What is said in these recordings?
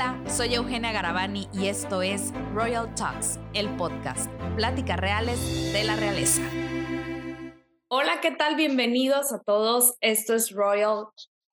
Hola, soy Eugenia Garavani y esto es Royal Talks, el podcast, pláticas reales de la realeza. Hola, ¿qué tal? Bienvenidos a todos. Esto es Royal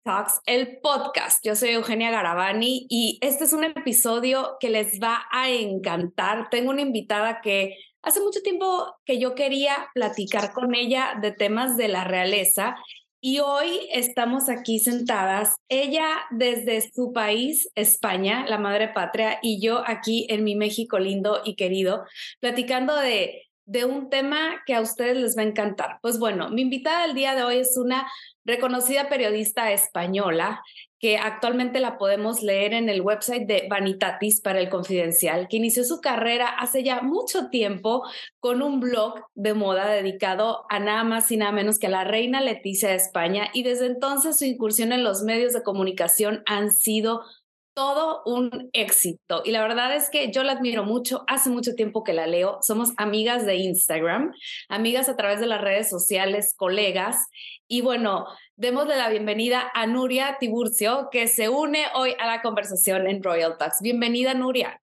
Talks, el podcast. Yo soy Eugenia Garavani y este es un episodio que les va a encantar. Tengo una invitada que hace mucho tiempo que yo quería platicar con ella de temas de la realeza y hoy estamos aquí sentadas, ella desde su país, España, la madre patria, y yo aquí en mi México lindo y querido, platicando de, de un tema que a ustedes les va a encantar. Pues bueno, mi invitada el día de hoy es una reconocida periodista española que actualmente la podemos leer en el website de Vanitatis para el Confidencial, que inició su carrera hace ya mucho tiempo con un blog de moda dedicado a nada más y nada menos que a la reina Leticia de España. Y desde entonces su incursión en los medios de comunicación han sido todo un éxito. Y la verdad es que yo la admiro mucho, hace mucho tiempo que la leo, somos amigas de Instagram, amigas a través de las redes sociales, colegas. Y bueno, démosle la bienvenida a Nuria Tiburcio, que se une hoy a la conversación en Royal Talks. Bienvenida, Nuria.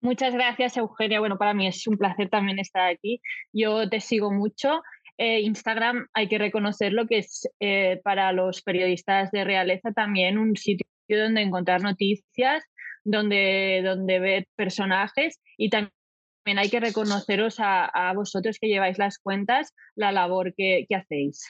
Muchas gracias, Eugenia. Bueno, para mí es un placer también estar aquí. Yo te sigo mucho. Eh, Instagram, hay que reconocerlo, que es eh, para los periodistas de realeza también un sitio donde encontrar noticias, donde, donde ver personajes y también hay que reconoceros a, vosotros que lleváis las cuentas, la labor que, hacéis.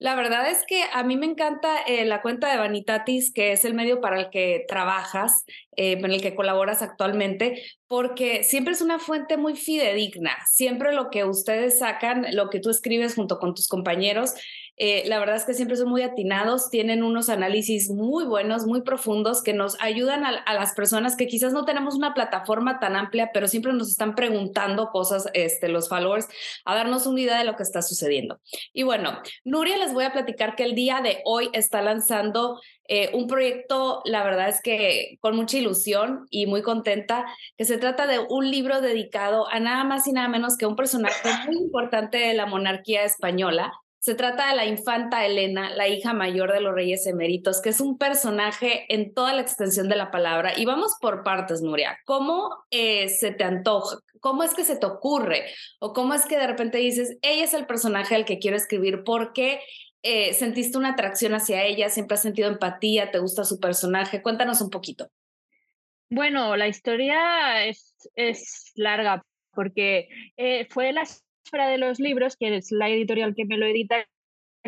La verdad es que a mí me encanta eh, la cuenta de Vanitatis, que es el medio para el que trabajas, eh, en el que colaboras actualmente, porque siempre es una fuente muy fidedigna. Siempre lo que ustedes sacan, lo que tú escribes junto con tus compañeros, eh, la verdad es que siempre son muy atinados, tienen unos análisis muy buenos, muy profundos, que nos ayudan a, las personas que quizás no tenemos una plataforma tan amplia, pero siempre nos están preguntando cosas, este, los followers, a darnos una idea de lo que está sucediendo. Y bueno, Nuria les voy a platicar que el día de hoy está lanzando eh, un proyecto, la verdad es que con mucha ilusión y muy contenta, que se trata de un libro dedicado a nada más y nada menos que un personaje muy importante de la monarquía española, se trata de la infanta Elena, la hija mayor de los reyes eméritos, que es un personaje en toda la extensión de la palabra. Y vamos por partes, Nuria. ¿Cómo eh, se te antoja? ¿Cómo es que se te ocurre? ¿O cómo es que de repente dices, ella es el personaje al que quiero escribir? ¿Por qué eh, sentiste una atracción hacia ella? ¿Siempre has sentido empatía? ¿Te gusta su personaje? Cuéntanos un poquito. Bueno, la historia es, larga porque eh, fue las fuera de los libros, que es la editorial que me lo edita,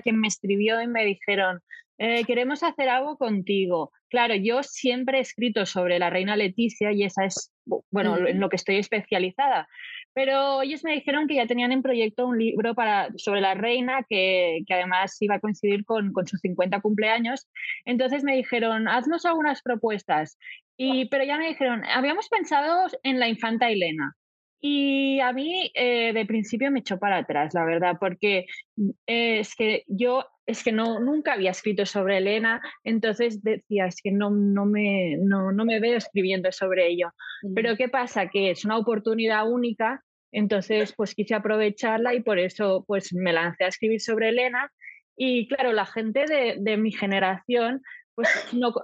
que me escribió y me dijeron, eh, queremos hacer algo contigo. Claro, yo siempre he escrito sobre la reina Leticia y esa es, bueno, en lo que estoy especializada. Pero ellos me dijeron que ya tenían en proyecto un libro para, sobre la reina que, que además iba a coincidir con, con, sus 50 cumpleaños. Entonces me dijeron, haznos algunas propuestas. Y, pero ya me dijeron, habíamos pensado en la infanta Elena. Y a mí eh, de principio me echó para atrás, la verdad, porque mm, es que yo es que no, nunca había escrito sobre Elena, entonces decía, es que no, no, me, no, no me veo escribiendo sobre ello. Pero ¿qué pasa? Que es una oportunidad única, entonces pues quise aprovecharla y por eso pues me lancé a escribir sobre Elena. Y claro, la gente de, de mi generación, pues no,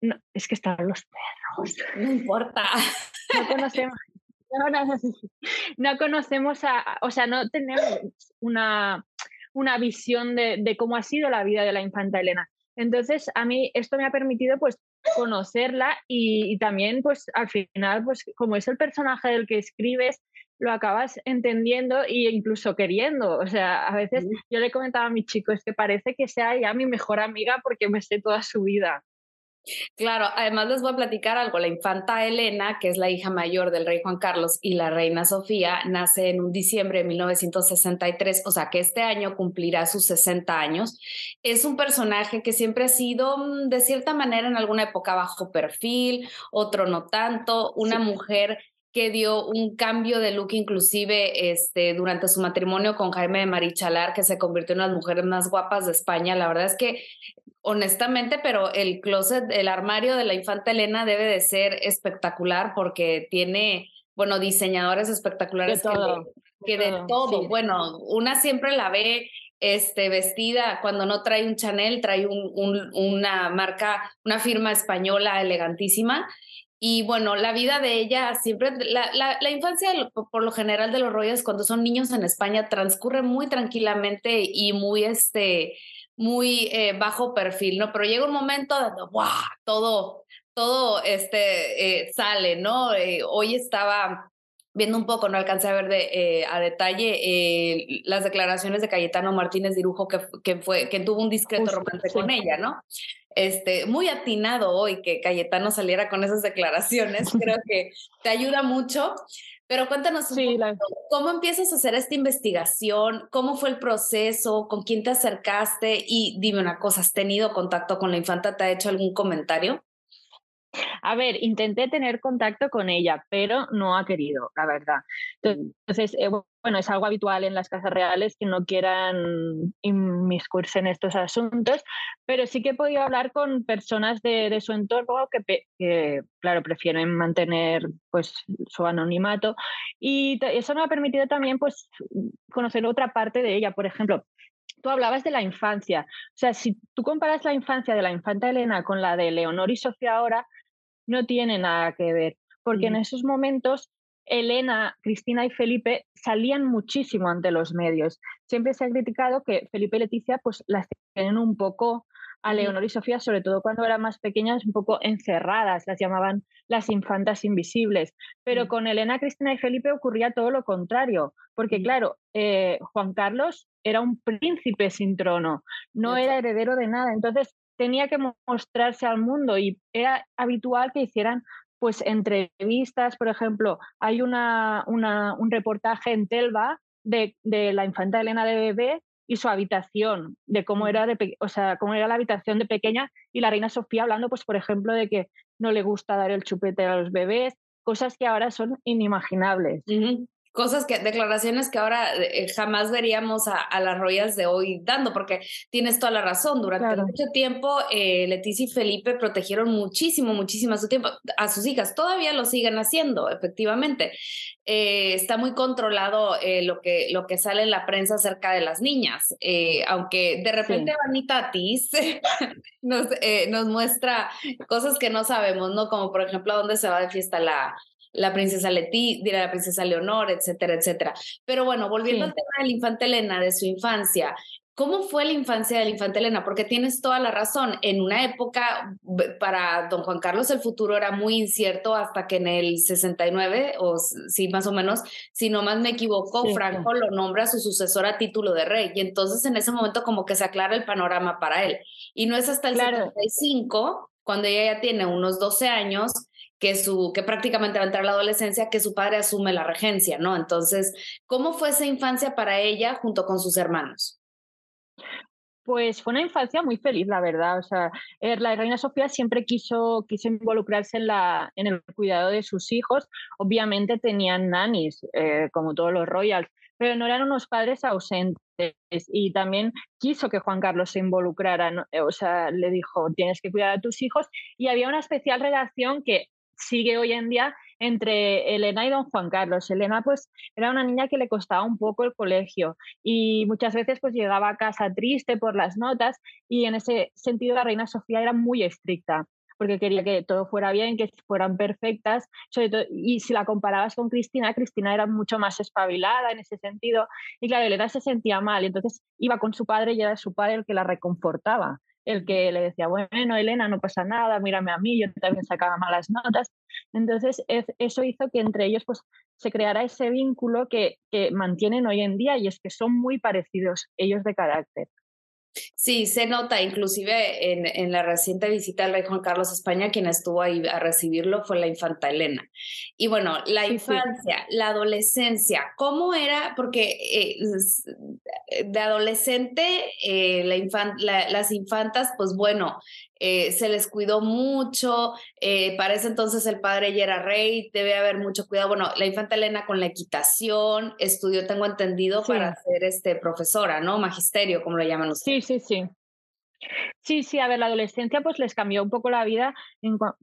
no, es que están los perros. No importa. No conocemos, no, conocemos a, o sea, no tenemos una, una visión de, cómo ha sido la vida de la infanta Elena. Entonces, a mí esto me ha permitido pues conocerla y, también pues al final pues como es el personaje del que escribes, lo acabas entendiendo e incluso queriendo. O sea, a veces yo le comentaba a mi chico, es que parece que sea ya mi mejor amiga porque me sé toda su vida. Claro, además les voy a platicar algo. La infanta Elena, que es la hija mayor del rey Juan Carlos y la reina Sofía, nace en un diciembre de 1963, o sea que este año cumplirá sus 60 años. Es un personaje que siempre ha sido, mm, de cierta manera, en alguna época bajo perfil, otro no tanto, una mujer que dio un cambio de look inclusive este, durante su matrimonio con Jaime de Marichalar, que se convirtió en una de las mujeres más guapas de España. La verdad es que honestamente, pero el closet, el armario de la infanta Elena debe de ser espectacular porque tiene, bueno, diseñadores espectaculares de todo, que, de todo. Bueno, una siempre la ve este, vestida, cuando no trae un Chanel, trae un, una marca, una firma española elegantísima. Y bueno, la vida de ella siempre, la, la, infancia por lo general de los Royals cuando son niños en España transcurre muy tranquilamente y muy, este, muy eh, bajo perfil, ¿no? Pero llega un momento donde, ¡guau! Todo, todo este, eh, sale, ¿no? Eh, hoy estaba viendo un poco, no alcancé a ver de, a detalle las declaraciones de Cayetano Martínez Dirujo, que, que, fue, que tuvo un discreto romance con ella, ¿no? Este, muy atinado hoy que Cayetano saliera con esas declaraciones, creo que te ayuda mucho. Pero cuéntanos un cómo empiezas a hacer esta investigación, cómo fue el proceso, con quién te acercaste y dime una cosa, ¿has tenido contacto con la infanta? ¿Te ha hecho algún comentario? A ver, intenté tener contacto con ella, pero no ha querido, la verdad. Entonces, eh, bueno, es algo habitual en las casas reales que no quieran inmiscuirse en estos asuntos, pero sí que he podido hablar con personas de, su entorno que, claro, prefieren mantener pues, su anonimato y eso me ha permitido también pues, conocer otra parte de ella. Por ejemplo, tú hablabas de la infancia. O sea, si tú comparas la infancia de la infanta Elena con la de Leonor y Sofía ahora, no tiene nada que ver, porque en esos momentos Elena, Cristina y Felipe salían muchísimo ante los medios. Siempre se ha criticado que Felipe y Leticia pues las tienen un poco a Leonor y Sofía, sobre todo cuando eran más pequeñas, un poco encerradas, las llamaban las infantas invisibles. Pero con Elena, Cristina y Felipe ocurría todo lo contrario, porque claro, eh, Juan Carlos era un príncipe sin trono, no era heredero de nada, entonces tenía que mostrarse al mundo y era habitual que hicieran pues entrevistas, por ejemplo, hay una, un reportaje en Telva de, la infanta Elena de bebé y su habitación, de cómo era, de, o sea, cómo era la habitación de pequeña y la reina Sofía hablando, pues, por ejemplo, de que no le gusta dar el chupete a los bebés, cosas que ahora son inimaginables cosas que, declaraciones que ahora eh, jamás veríamos a, las Royals de hoy dando, porque tienes toda la razón. Durante mucho tiempo, eh, Leticia y Felipe protegieron muchísimo, muchísimo a su tiempo, a sus hijas. Todavía lo siguen haciendo, efectivamente. Eh, está muy controlado lo, que, lo que sale en la prensa acerca de las niñas, aunque de repente Vanita Tis nos, nos muestra cosas que no sabemos, ¿no? Como por ejemplo a dónde se va de fiesta la, la princesa Leti, la princesa Leonor, etcétera, etcétera. Pero bueno, volviendo al tema de la infanta Elena, de su infancia, ¿Cómo fue la infancia de la infanta Elena? Porque tienes toda la razón. En una época, para don Juan Carlos el futuro era muy incierto hasta que en el 69, o sí, más o menos, si no más me equivoco, Franco lo nombra su sucesor a título de rey. Y entonces en ese momento como que se aclara el panorama para él. Y no es hasta el 75, cuando ella ya tiene unos 12 años, que, su, que prácticamente va a entrar la adolescencia, que su padre asume la regencia, ¿no? Entonces, ¿cómo fue esa infancia para ella junto con sus hermanos? Pues fue una infancia muy feliz, la verdad. O sea, eh, la reina Sofía siempre quiso, quiso involucrarse en, la, en el cuidado de sus hijos. Obviamente tenían nannies, eh, como todos los royals, pero no eran unos padres ausentes. Y también quiso que Juan Carlos se involucrara. O sea, le dijo, tienes que cuidar a tus hijos. Y había una especial relación que sigue hoy en día entre Elena y don Juan Carlos. Elena pues era una niña que le costaba un poco el colegio y muchas veces pues llegaba a casa triste por las notas y en ese sentido la reina Sofía era muy estricta porque quería que todo fuera bien, que fueran perfectas, y si la comparabas con Cristina, Cristina era mucho más espabilada en ese sentido, y claro, Elena se sentía mal, y entonces iba con su padre y era su padre el que la reconfortaba el que le decía, bueno, Elena, no pasa nada, mírame a mí, yo también sacaba malas notas. Entonces, eso hizo que entre ellos pues, se creara ese vínculo que, que mantienen hoy en día y es que son muy parecidos ellos de carácter. Sí, se nota, inclusive en, en, la reciente visita del rey Juan Carlos a España, quien estuvo ahí a recibirlo fue la infanta Elena. Y bueno, la infancia, la adolescencia, ¿cómo era? Porque eh, de adolescente, eh, la las infantas, pues bueno, eh, se les cuidó mucho, eh, para ese entonces el padre ya era rey, debe haber mucho cuidado. Bueno, la infanta Elena con la equitación, estudió, tengo entendido, para ser este, profesora, ¿no? Magisterio, como lo llaman ustedes. Sí, sí, sí. Sí, sí, a ver, la adolescencia pues les cambió un poco la vida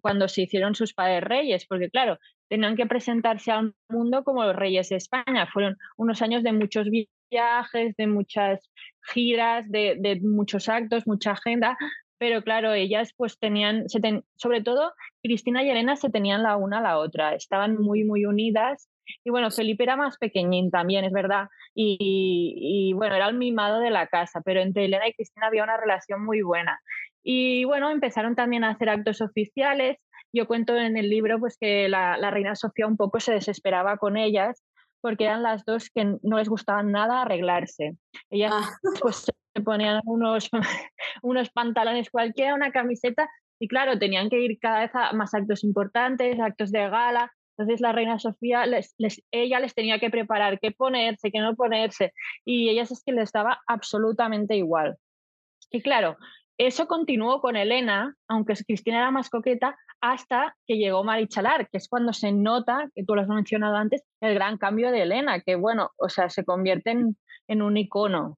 cuando se hicieron sus padres reyes, porque claro, tenían que presentarse al mundo como los reyes de España. Fueron unos años de muchos viajes, de muchas giras, de, muchos actos, mucha agenda, pero claro, ellas pues tenían, sobre todo Cristina y Elena se tenían la una a la otra, estaban muy, muy unidas. Y bueno, Felipe era más pequeñín también, es verdad, y, y, bueno, era el mimado de la casa, pero entre Elena y Cristina había una relación muy buena. Y bueno, empezaron también a hacer actos oficiales. Yo cuento en el libro pues que la, la reina Sofía un poco se desesperaba con ellas porque eran las dos que no les gustaban nada arreglarse. Ellas ah. pues se ponían unos, unos pantalones cualquiera, una camiseta, y claro, tenían que ir cada vez a más actos importantes, actos de gala. Entonces la reina Sofía, les, ella les tenía que preparar qué ponerse, qué no ponerse, y ellas es que les daba absolutamente igual. Y claro, eso continuó con Elena, aunque Cristina era más coqueta, hasta que llegó Marichalar, que es cuando se nota, que tú lo has mencionado antes, el gran cambio de Elena, que bueno, o sea, se convierte en, en un icono.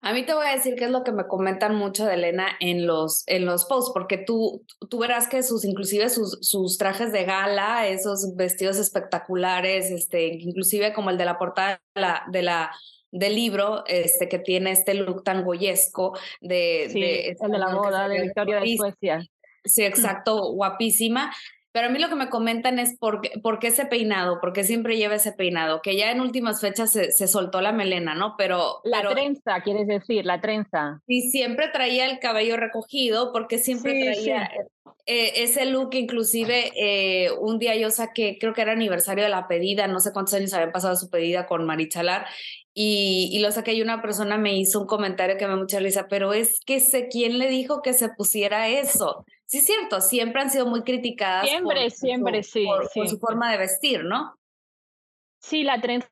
A mí te voy a decir qué es lo que me comentan mucho de Elena en los, en los posts, porque tú, tú verás que sus, inclusive sus, sus trajes de gala, esos vestidos espectaculares, este, inclusive como el de la portada de la, de la del libro, este, que tiene este look tan goyesco de... de, el de la boda de Victoria de Suecia. Sí, exacto, guapísima. Pero a mí lo que me comentan es por qué, por qué ese peinado, por qué siempre lleva ese peinado, que ya en últimas fechas se, se soltó la melena, ¿no? Pero... La trenza, quieres decir, la trenza. Y siempre traía el cabello recogido, porque siempre traía eh, ese look, inclusive eh, un día yo saqué, creo que era aniversario de la pedida, no sé cuántos años habían pasado su pedida con Marichalar, y, y lo saqué y una persona me hizo un comentario que me mucha risa, pero es que sé quién le dijo que se pusiera eso. Sí, es cierto, siempre han sido muy criticadas. Siempre, siempre, sí, por, su forma de vestir, ¿no? Sí, la trenza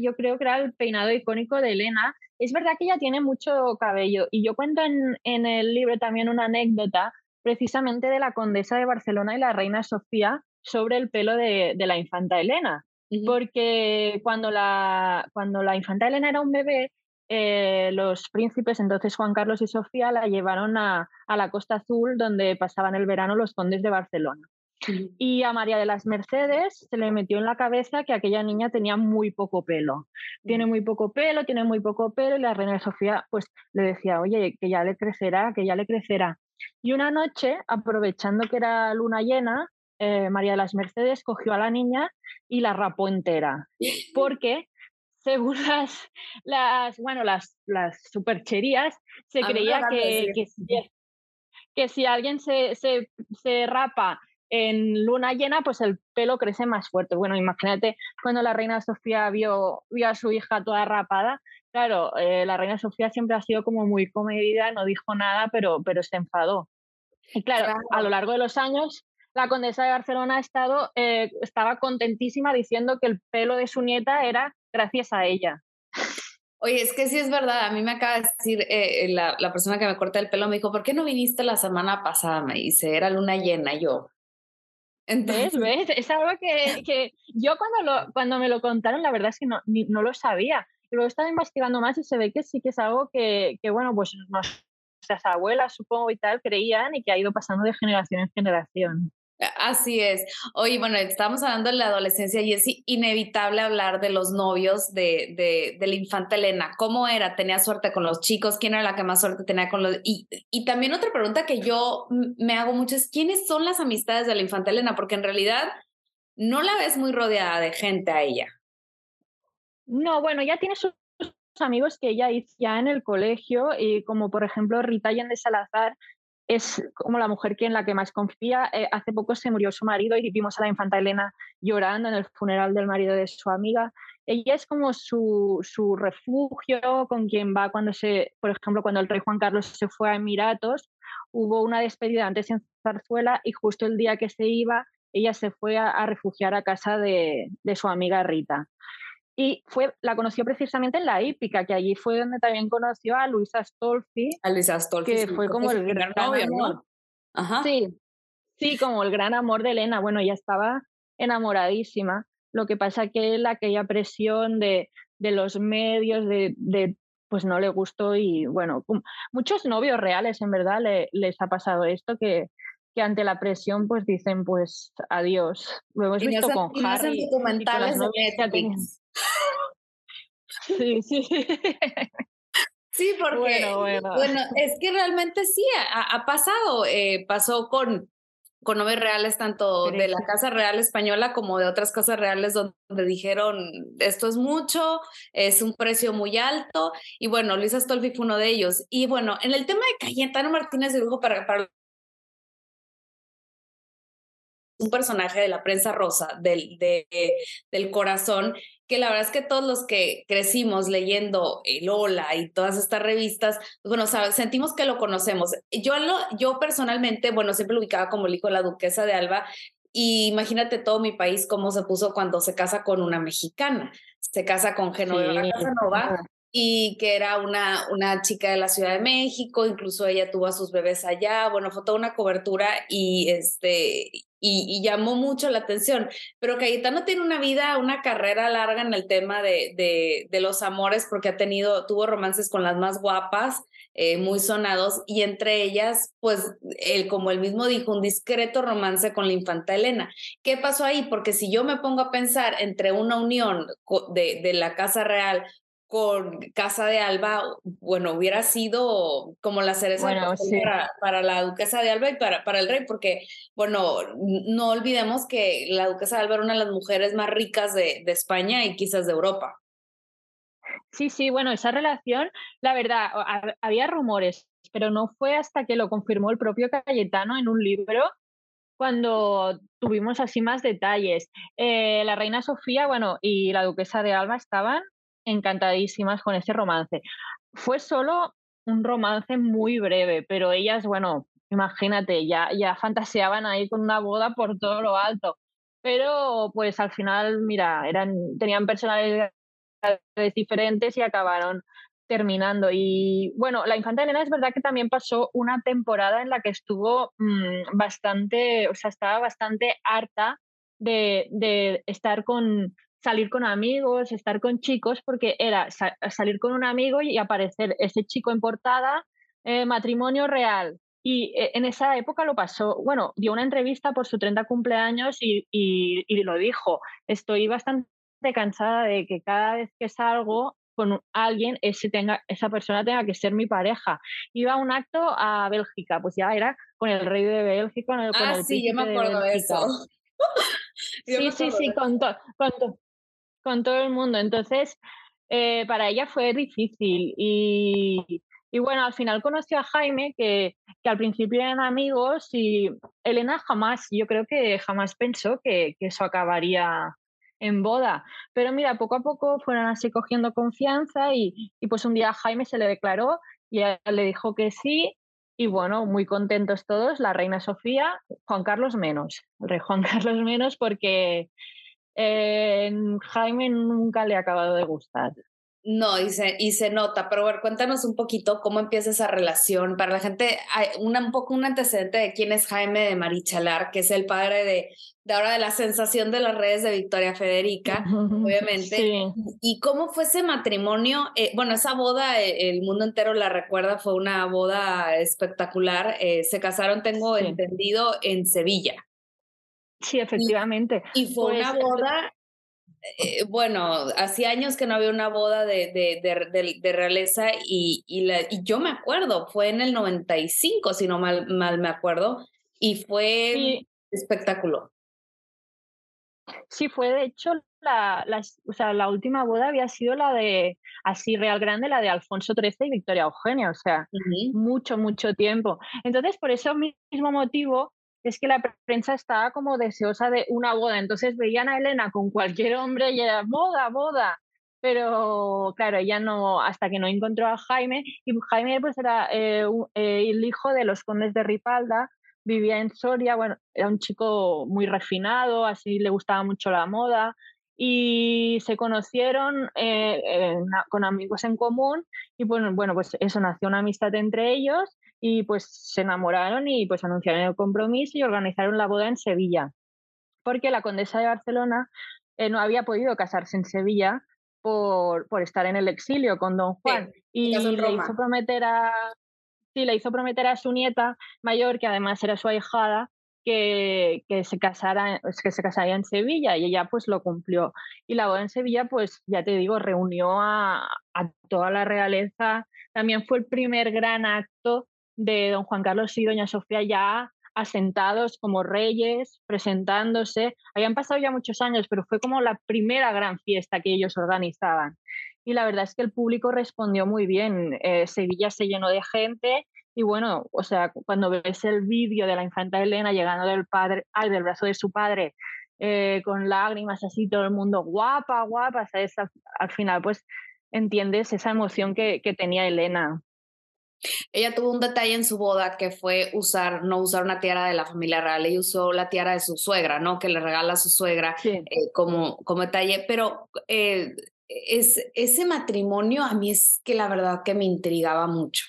yo creo que era el peinado icónico de Elena. Es verdad que ella tiene mucho cabello y yo cuento en, en el libro también una anécdota precisamente de la condesa de Barcelona y la reina Sofía sobre el pelo de, de la infanta Elena porque cuando la, cuando la infanta Elena era un bebé, eh, los príncipes, entonces Juan Carlos y Sofía, la llevaron a, a, la Costa Azul, donde pasaban el verano los condes de Barcelona. Y a María de las Mercedes se le metió en la cabeza que aquella niña tenía muy poco pelo. Tiene muy poco pelo, tiene muy poco pelo, y la reina Sofía pues le decía, oye, que ya le crecerá, que ya le crecerá. Y una noche, aprovechando que era luna llena, eh, María de las Mercedes cogió a la niña y la rapó entera, porque según las, las bueno, las, las supercherías, se creía que, que, si, alguien se, se, se rapa en luna llena, pues el pelo crece más fuerte. Bueno, imagínate cuando la reina Sofía vio, vio a su hija toda rapada. Claro, eh, la reina Sofía siempre ha sido como muy comedida, no dijo nada, pero, pero se enfadó. Y claro, a lo largo de los años la condesa de Barcelona ha estado, eh, estaba contentísima diciendo que el pelo de su nieta era gracias a ella. Oye, es que sí es verdad. A mí me acaba de decir eh, la, la, persona que me corta el pelo, me dijo, ¿por qué no viniste la semana pasada? Me dice, era luna llena. Yo. Entonces... ¿Ves? Es algo que, que, yo cuando, lo, cuando me lo contaron, la verdad es que no, no lo sabía. Luego estaba investigando más y se ve que sí que es algo que, que bueno, pues nuestras abuelas, supongo, y tal, creían y que ha ido pasando de generación en generación. Así es. Oye, bueno, estamos hablando de la adolescencia y es inevitable hablar de los novios de, de, la infanta Elena. ¿Cómo era? ¿Tenía suerte con los chicos? ¿Quién era la que más suerte tenía con los...? Y, y también otra pregunta que yo me hago mucho es, ¿quiénes son las amistades de la infanta Elena? Porque en realidad no la ves muy rodeada de gente a ella. No, bueno, ya tiene sus amigos que ella hizo ya en el colegio, y como por ejemplo Rita de Salazar, es como la mujer que en la que más confía. Eh, hace poco se murió su marido y vimos a la infanta Elena llorando en el funeral del marido de su amiga. Ella es como su, su refugio con quien va cuando se, por ejemplo, cuando el rey Juan Carlos se fue a Emiratos, hubo una despedida antes en Zarzuela y justo el día que se iba, ella se fue a, a refugiar a casa de, de su amiga Rita. Y fue, la conoció precisamente en la hípica, que allí fue donde también conoció a Luisa Astolfi. A Luisa Astolfi. Que fue como el gran novio, ¿no? Ajá. Sí, sí, como el gran amor de Elena. Bueno, ella estaba enamoradísima. Lo que pasa que la aquella presión de, de los medios, de, de, pues no le gustó y bueno, muchos novios reales en verdad le, les ha pasado esto que, que ante la presión pues dicen pues adiós. Lo hemos visto con Harry. documentales Sí, sí. Sí, porque bueno, es que realmente sí, ha, pasado. Eh, pasó con, con noves reales, tanto de la Casa Real Española como de otras casas reales, donde dijeron esto es mucho, es un precio muy alto. Y bueno, Luis Astolfi fue uno de ellos. Y bueno, en el tema de Cayetano Martínez de Lugo, para, para un personaje de la prensa rosa, del, del corazón, que la verdad es que todos los que crecimos leyendo el Lola y todas estas revistas, bueno, sentimos que lo conocemos. Yo, lo, yo personalmente, bueno, siempre lo ubicaba como el hijo de la duquesa de Alba, y imagínate todo mi país cómo se puso cuando se casa con una mexicana, se casa con Genoveva Casanova, y que era una, una chica de la Ciudad de México, incluso ella tuvo a sus bebés allá, bueno, fue toda una cobertura y, este, y, llamó mucho la atención. Pero Cayetano tiene una vida, una carrera larga en el tema de, de, los amores porque ha tenido, tuvo romances con las más guapas, eh, muy sonados, y entre ellas, pues, él, como él mismo dijo, un discreto romance con la infanta Elena. ¿Qué pasó ahí? Porque si yo me pongo a pensar entre una unión de, de la Casa Real con Casa de Alba, bueno, hubiera sido como la cereza para, la duquesa de Alba y para, para el rey, porque, bueno, no olvidemos que la duquesa de Alba era una de las mujeres más ricas de, de España y quizás de Europa. Sí, sí, bueno, esa relación, la verdad, había rumores, pero no fue hasta que lo confirmó el propio Cayetano en un libro cuando tuvimos así más detalles. Eh, la reina Sofía, bueno, y la duquesa de Alba estaban encantadísimas con ese romance. Fue solo un romance muy breve, pero ellas, bueno, imagínate, ya, ya fantaseaban ahí con una boda por todo lo alto. Pero pues al final, mira, eran, tenían personalidades diferentes y acabaron terminando. Y bueno, la infanta Elena es verdad que también pasó una temporada en la que estuvo mm, bastante, o sea, estaba bastante harta de, de estar con, salir con amigos, estar con chicos, porque era salir con un amigo y aparecer ese chico en portada, eh, matrimonio real. Y eh, en esa época lo pasó, bueno, dio una entrevista por su 30 cumpleaños y, y, lo dijo, estoy bastante cansada de que cada vez que salgo con alguien, ese tenga, esa persona tenga que ser mi pareja. Iba a un acto a Bélgica, pues ya era con el rey de Bélgica, con el, ah, sí, yo me acuerdo de, eso. sí, sí, sí, con, con, con todo el mundo. Entonces, eh, para ella fue difícil. Y, y, bueno, al final conoció a Jaime, que, que, al principio eran amigos, y Elena jamás, yo creo que jamás pensó que, que eso acabaría en boda. Pero mira, poco a poco fueron así cogiendo confianza y, y pues un día Jaime se le declaró y ella le dijo que sí. Y bueno, muy contentos todos, la reina Sofía, Juan Carlos menos, el rey Juan Carlos menos porque eh, Jaime nunca le ha acabado de gustar. No, y se, y se nota, pero ver, cuéntanos un poquito cómo empieza esa relación. Para la gente, hay una, un poco un antecedente de quién es Jaime de Marichalar, que es el padre de, de ahora de la sensación de las redes de Victoria Federica, obviamente. Y cómo fue ese matrimonio. Eh, bueno, esa boda, eh, el mundo entero la recuerda, fue una boda espectacular. se casaron, tengo entendido, en Sevilla. Sí, efectivamente. Y, fue una pues, boda, eh, bueno, hacía años que no había una boda de, de, de, realeza y, y, la, y, yo me acuerdo, fue en el 95, si no mal, mal me acuerdo, y fue espectáculo. Sí, fue de hecho la, la, o sea, la última boda había sido la de, así real grande, la de Alfonso XIII y Victoria Eugenia, o sea, mucho, mucho tiempo. Entonces, por ese mismo motivo, es que la prensa estaba como deseosa de una boda, entonces veían a Elena con cualquier hombre y era boda, boda, pero claro, ella no, hasta que no encontró a Jaime, y Jaime pues era eh, eh, el hijo de los condes de Ripalda, vivía en Soria, bueno, era un chico muy refinado, así le gustaba mucho la moda, y se conocieron eh, con amigos en común, y bueno, bueno, pues eso nació una amistad entre ellos, y pues se enamoraron y pues anunciaron el compromiso y organizaron la boda en Sevilla, porque la condesa de Barcelona eh, no había podido casarse en Sevilla por, por, estar en el exilio con don Juan y le hizo prometer a sí, le hizo prometer a su nieta mayor, que además era su ahijada, que, que, se casara, que se casaría en Sevilla y ella pues lo cumplió. Y la boda en Sevilla, pues ya te digo, reunió a, a toda la realeza. También fue el primer gran acto de don Juan Carlos y doña Sofía ya asentados como reyes, presentándose. Habían pasado ya muchos años, pero fue como la primera gran fiesta que ellos organizaban. Y la verdad es que el público respondió muy bien. Eh, Sevilla se llenó de gente y bueno, o sea, cuando ves el vídeo de la infanta Elena llegando del padre, ay, del brazo de su padre, eh, con lágrimas así, todo el mundo guapa, guapa, ¿sabes? Al, final, pues entiendes esa emoción que, que tenía Elena. Ella tuvo un detalle en su boda que fue usar, no usar una tiara de la familia real, ella usó la tiara de su suegra, ¿no? Que le regala a su suegra eh, como, como detalle, pero eh, es, ese matrimonio a mí es que la verdad que me intrigaba mucho.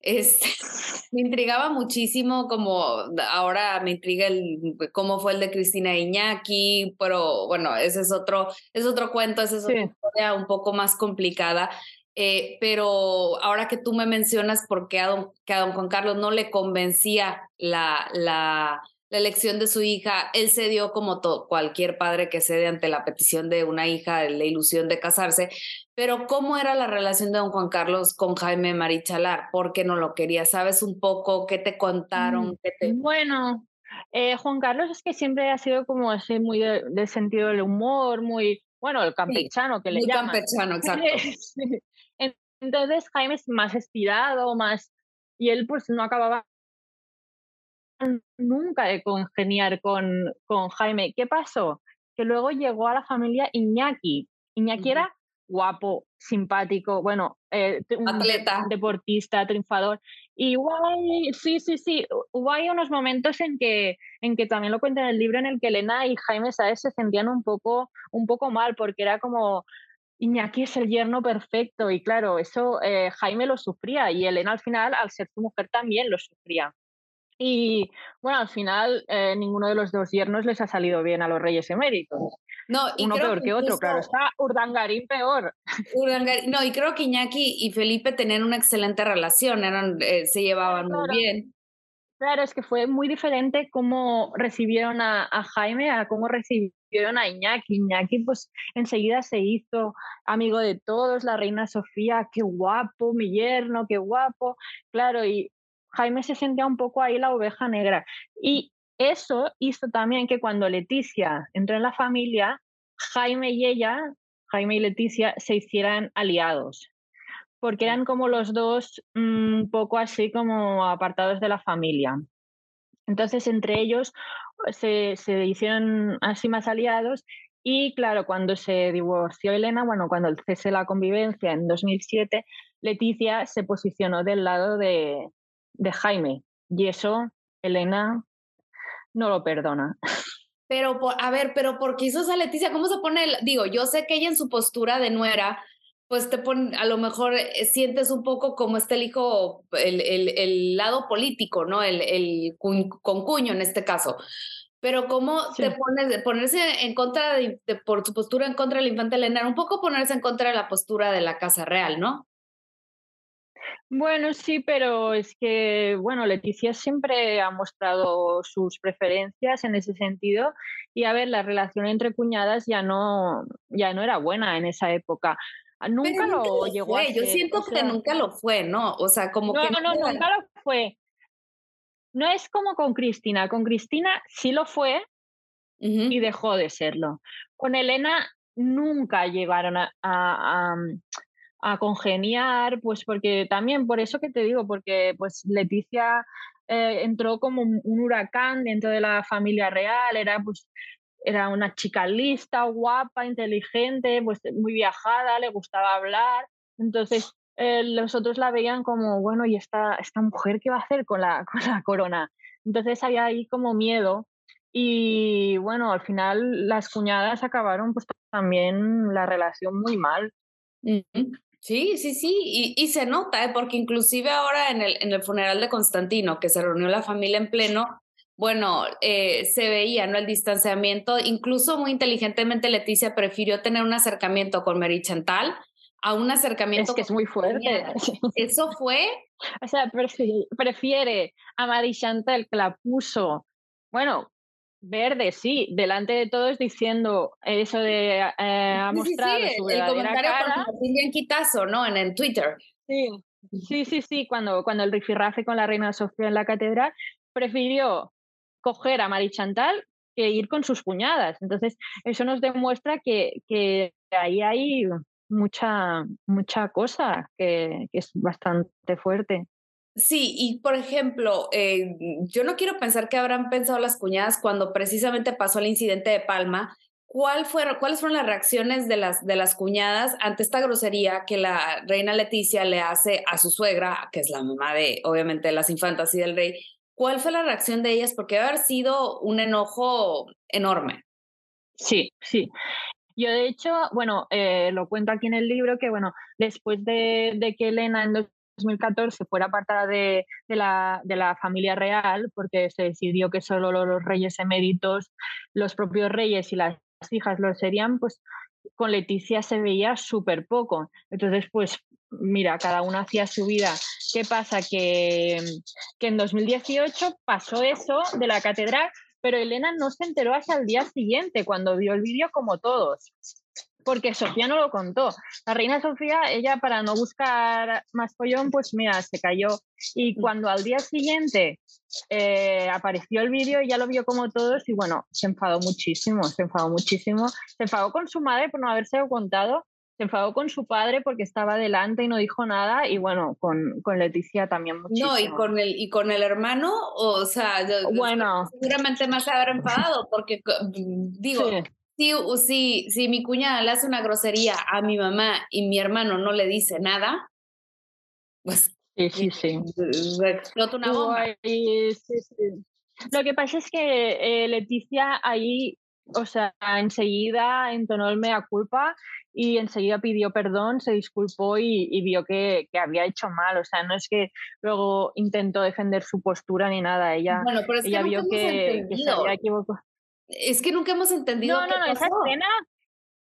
Este, me intrigaba muchísimo como ahora me intriga el cómo fue el de Cristina Iñaki, pero bueno, ese es otro, es otro cuento, esa es otra historia un poco más complicada. Eh, pero ahora que tú me mencionas por qué a don, que a don Juan Carlos no le convencía la, la, la elección de su hija, él cedió como todo, cualquier padre que cede ante la petición de una hija, la ilusión de casarse. Pero ¿cómo era la relación de don Juan Carlos con Jaime Marichalar? ¿Por qué no lo quería? ¿Sabes un poco qué te contaron? Mm, ¿Qué te... Bueno, eh, Juan Carlos es que siempre ha sido como así muy de, sentido del humor, muy, bueno, el campechano que le muy llaman. campechano, exacto. Entonces Jaime es más estirado, más... Y él pues no acababa nunca de congeniar con, con Jaime. ¿Qué pasó? Que luego llegó a la familia Iñaki. Iñaki era guapo, simpático, bueno, eh, un Atleta. deportista, triunfador. Y guay, sí, sí, sí, hubo ahí unos momentos en que, en que también lo cuenta en el libro en el que Elena y Jaime ¿sabes? se sentían un poco, un poco mal porque era como, Iñaki es el yerno perfecto y claro, eso eh, Jaime lo sufría y Elena al final, al ser su mujer, también lo sufría. Y bueno, al final eh, ninguno de los dos yernos les ha salido bien a los reyes eméritos. No, y Uno peor que, otro, claro. Está Urdangarín peor. Urdangarín, no, y creo que Iñaki y Felipe tenían una excelente relación, eran, eh, se llevaban muy bien. Claro, es que fue muy diferente cómo recibieron a, Jaime a cómo recibieron a Iñaki. Iñaki pues enseguida se hizo amigo de todos, la reina Sofía, qué guapo, mi yerno, qué guapo. Claro, y Jaime se sentía un poco ahí la oveja negra. Y eso hizo también que cuando Leticia entró en la familia, Jaime y ella, Jaime y Leticia, se hicieran aliados porque eran como los dos un mm, poco así como apartados de la familia. Entonces, entre ellos se, se, hicieron así más aliados y claro, cuando se divorció Elena, bueno, cuando cese la convivencia en 2007, Leticia se posicionó del lado de, de Jaime y eso Elena no lo perdona. Pero, a ver, pero ¿por qué hizo esa Leticia? ¿Cómo se pone? digo, yo sé que ella en su postura de nuera pues te pone, a lo mejor eh, sientes un poco como está el hijo, el, el, lado político, ¿no? El, el concuño en este caso. Pero cómo te pones, ponerse en contra de, por su postura en contra de la infanta Elena, un poco ponerse en contra de la postura de la Casa Real, ¿no? Bueno, sí, pero es que, bueno, Leticia siempre ha mostrado sus preferencias en ese sentido y a ver, la relación entre cuñadas ya no, ya no era buena en esa época. Ah, nunca, lo, llegó a Yo siento que nunca lo fue, ¿no? O sea, como que... No, no, nunca lo fue. No es como con Cristina. Con Cristina sí lo fue y dejó de serlo. Con Elena nunca llegaron a, a, a, congeniar, pues porque también, por eso que te digo, porque pues Leticia eh, entró como un huracán dentro de la familia real, era pues era una chica lista, guapa, inteligente, pues muy viajada, le gustaba hablar. Entonces, eh, los otros la veían como, bueno, ¿y esta, esta mujer qué va a hacer con la, con la corona? Entonces había ahí como miedo. Y bueno, al final las cuñadas acabaron pues también la relación muy mal. Sí, sí, sí, y, y se nota, ¿eh? porque inclusive ahora en el, en el funeral de Constantino, que se reunió la familia en pleno, bueno, eh, se veía, ¿no? El distanciamiento, incluso muy inteligentemente Leticia prefirió tener un acercamiento con Mary Chantal a un acercamiento... Es que es muy fuerte. Eso fue... O sea, prefiere, a Mary Chantal que la puso Bueno, verde, sí, delante de todos diciendo eso de eh, ha mostrado sí, su el comentario cara. con bien Quitazo, ¿no? En, en Twitter. Sí, sí, sí, sí, cuando, cuando el rifirrafe con la reina Sofía en la catedral prefirió coger a Mari Chantal que ir con sus cuñadas. Entonces, eso nos demuestra que, que ahí hay mucha, mucha cosa que, es bastante fuerte. Sí, y por ejemplo, eh, yo no quiero pensar que habrán pensado las cuñadas cuando precisamente pasó el incidente de Palma. ¿Cuál fueron, ¿Cuáles fueron las reacciones de las, de las cuñadas ante esta grosería que la reina Leticia le hace a su suegra, que es la mamá de, obviamente, las infantas y del rey? ¿Cuál fue la reacción de ellas? Porque debe haber sido un enojo enorme. Sí, sí. Yo, de hecho, bueno, eh, lo cuento aquí en el libro que, bueno, después de, que Elena en 2014 fuera apartada de, de, la, de, la, familia real, porque se decidió que solo los reyes eméritos, los propios reyes y las hijas lo serían, pues con Leticia se veía súper poco. Entonces, pues mira, cada una hacía su vida. ¿Qué pasa? Que, que en 2018 pasó eso de la catedral, pero Elena no se enteró hasta el día siguiente, cuando vio el vídeo como todos porque Sofía no lo contó. La reina Sofía, ella para no buscar más follón, pues mira, se cayó. Y mm. cuando al día siguiente eh, apareció el vídeo, ya lo vio como todos y bueno, se enfadó muchísimo, se enfadó muchísimo. Se enfadó con su madre por no haberse contado, se enfadó con su padre porque estaba delante y no dijo nada y bueno, con, con Leticia también muchísimo. No, y con el, y con el hermano, o sea, bueno. seguramente más se habrá enfadado porque digo... Si, si, mi cuñada le hace una grosería a mi mamá y mi hermano no le dice nada, pues sí, sí, sí. explota una bomba. Lo que pasa es que eh, Leticia ahí, o sea, enseguida entonó el mea culpa y enseguida pidió perdón, se disculpó y, vio que, que, había hecho mal. O sea, no es que luego intentó defender su postura ni nada. Ella, bueno, pero ella que vio que, que, se había equivocado. Es que nunca hemos entendido. No, no, no, esa escena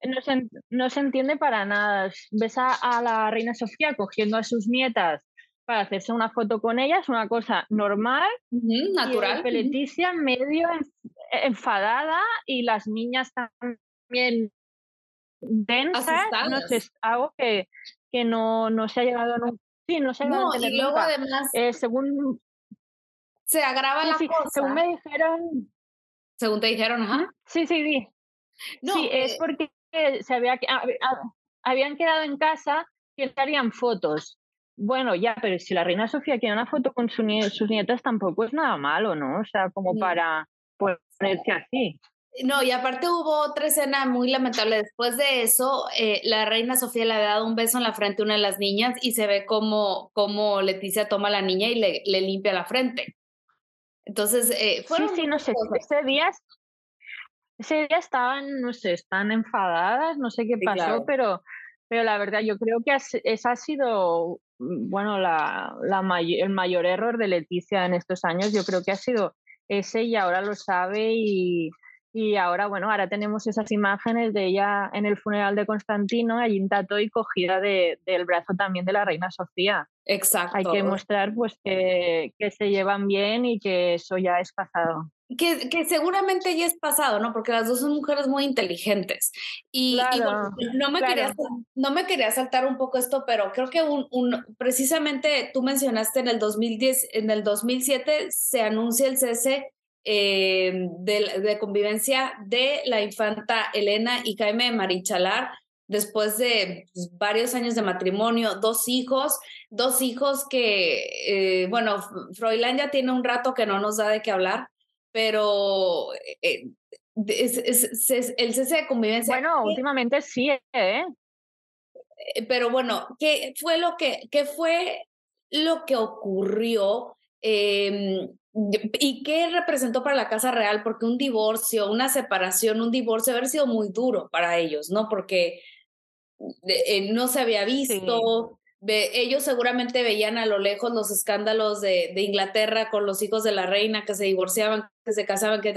no se, no se, entiende para nada. Ves a, la reina Sofía cogiendo a sus nietas para hacerse una foto con ellas, una cosa normal, natural. Y Leticia medio enfadada y las niñas también densas. No sé, algo que, que no, no se ha llegado a Sí, no se ha llegado a y luego además. Eh, según. Se agrava la cosa. Según me dijeron, según te dijeron, ajá. Sí, sí, sí. No, sí, es eh porque se había, habían quedado en casa que harían fotos. Bueno, ya, pero si la reina Sofía quiere una foto con sus nietas tampoco es nada malo, ¿no? O sea, como para ponerse así. No, y aparte hubo otra escena muy lamentable. Después de eso, eh, la reina Sofía le había dado un beso en la frente a una de las niñas y se ve como, como Leticia toma a la niña y le, le limpia la frente. Entonces, eh, fueron sí, sí, no sé, ese día, ese día estaban, no sé, están enfadadas, no sé qué pasó, pero, pero la verdad yo creo que ese ha sido, mm, bueno, la, la el mayor error de Leticia en estos años, yo creo que ha sido ese y ahora lo sabe y, y ahora, bueno, ahora tenemos esas imágenes de ella en el funeral de Constantino, allí en y cogida de, del brazo también de la reina Sofía. Exacto. Hay que mostrar pues que, que, se llevan bien y que eso ya es pasado. Que, que, seguramente ya es pasado, ¿no? Porque las dos son mujeres muy inteligentes. Y, no, me quería, no me quería saltar un poco esto, pero creo que un, un, precisamente tú mencionaste en el 2010, en el 2007 se anuncia el cese eh, de, convivencia de la infanta Elena y Jaime Marichalar después de pues, varios años de matrimonio, dos hijos, dos hijos que, eh, bueno, Froilán ya tiene un rato que no nos da de qué hablar, pero eh, el cese de convivencia. Bueno, últimamente sí, ¿eh? Pero bueno, ¿qué fue lo que, qué fue lo que ocurrió? Em, ¿Y qué representó para la Casa Real? Porque un divorcio, una separación, un divorcio haber sido muy duro para ellos, ¿no? Porque eh, no se había visto. Ellos seguramente veían a lo lejos los escándalos de, de, Inglaterra con los hijos de la reina que se divorciaban, que se casaban, que...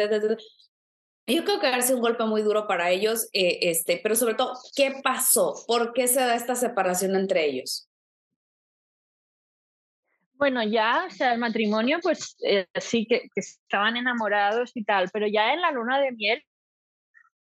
Yo creo que sido un golpe muy duro para ellos, eh, este, pero sobre todo, ¿qué pasó? ¿Por qué se da esta separación entre ellos? Bueno, ya, o sea, el matrimonio, pues eh, sí que, estaban enamorados y tal, pero ya en la luna de miel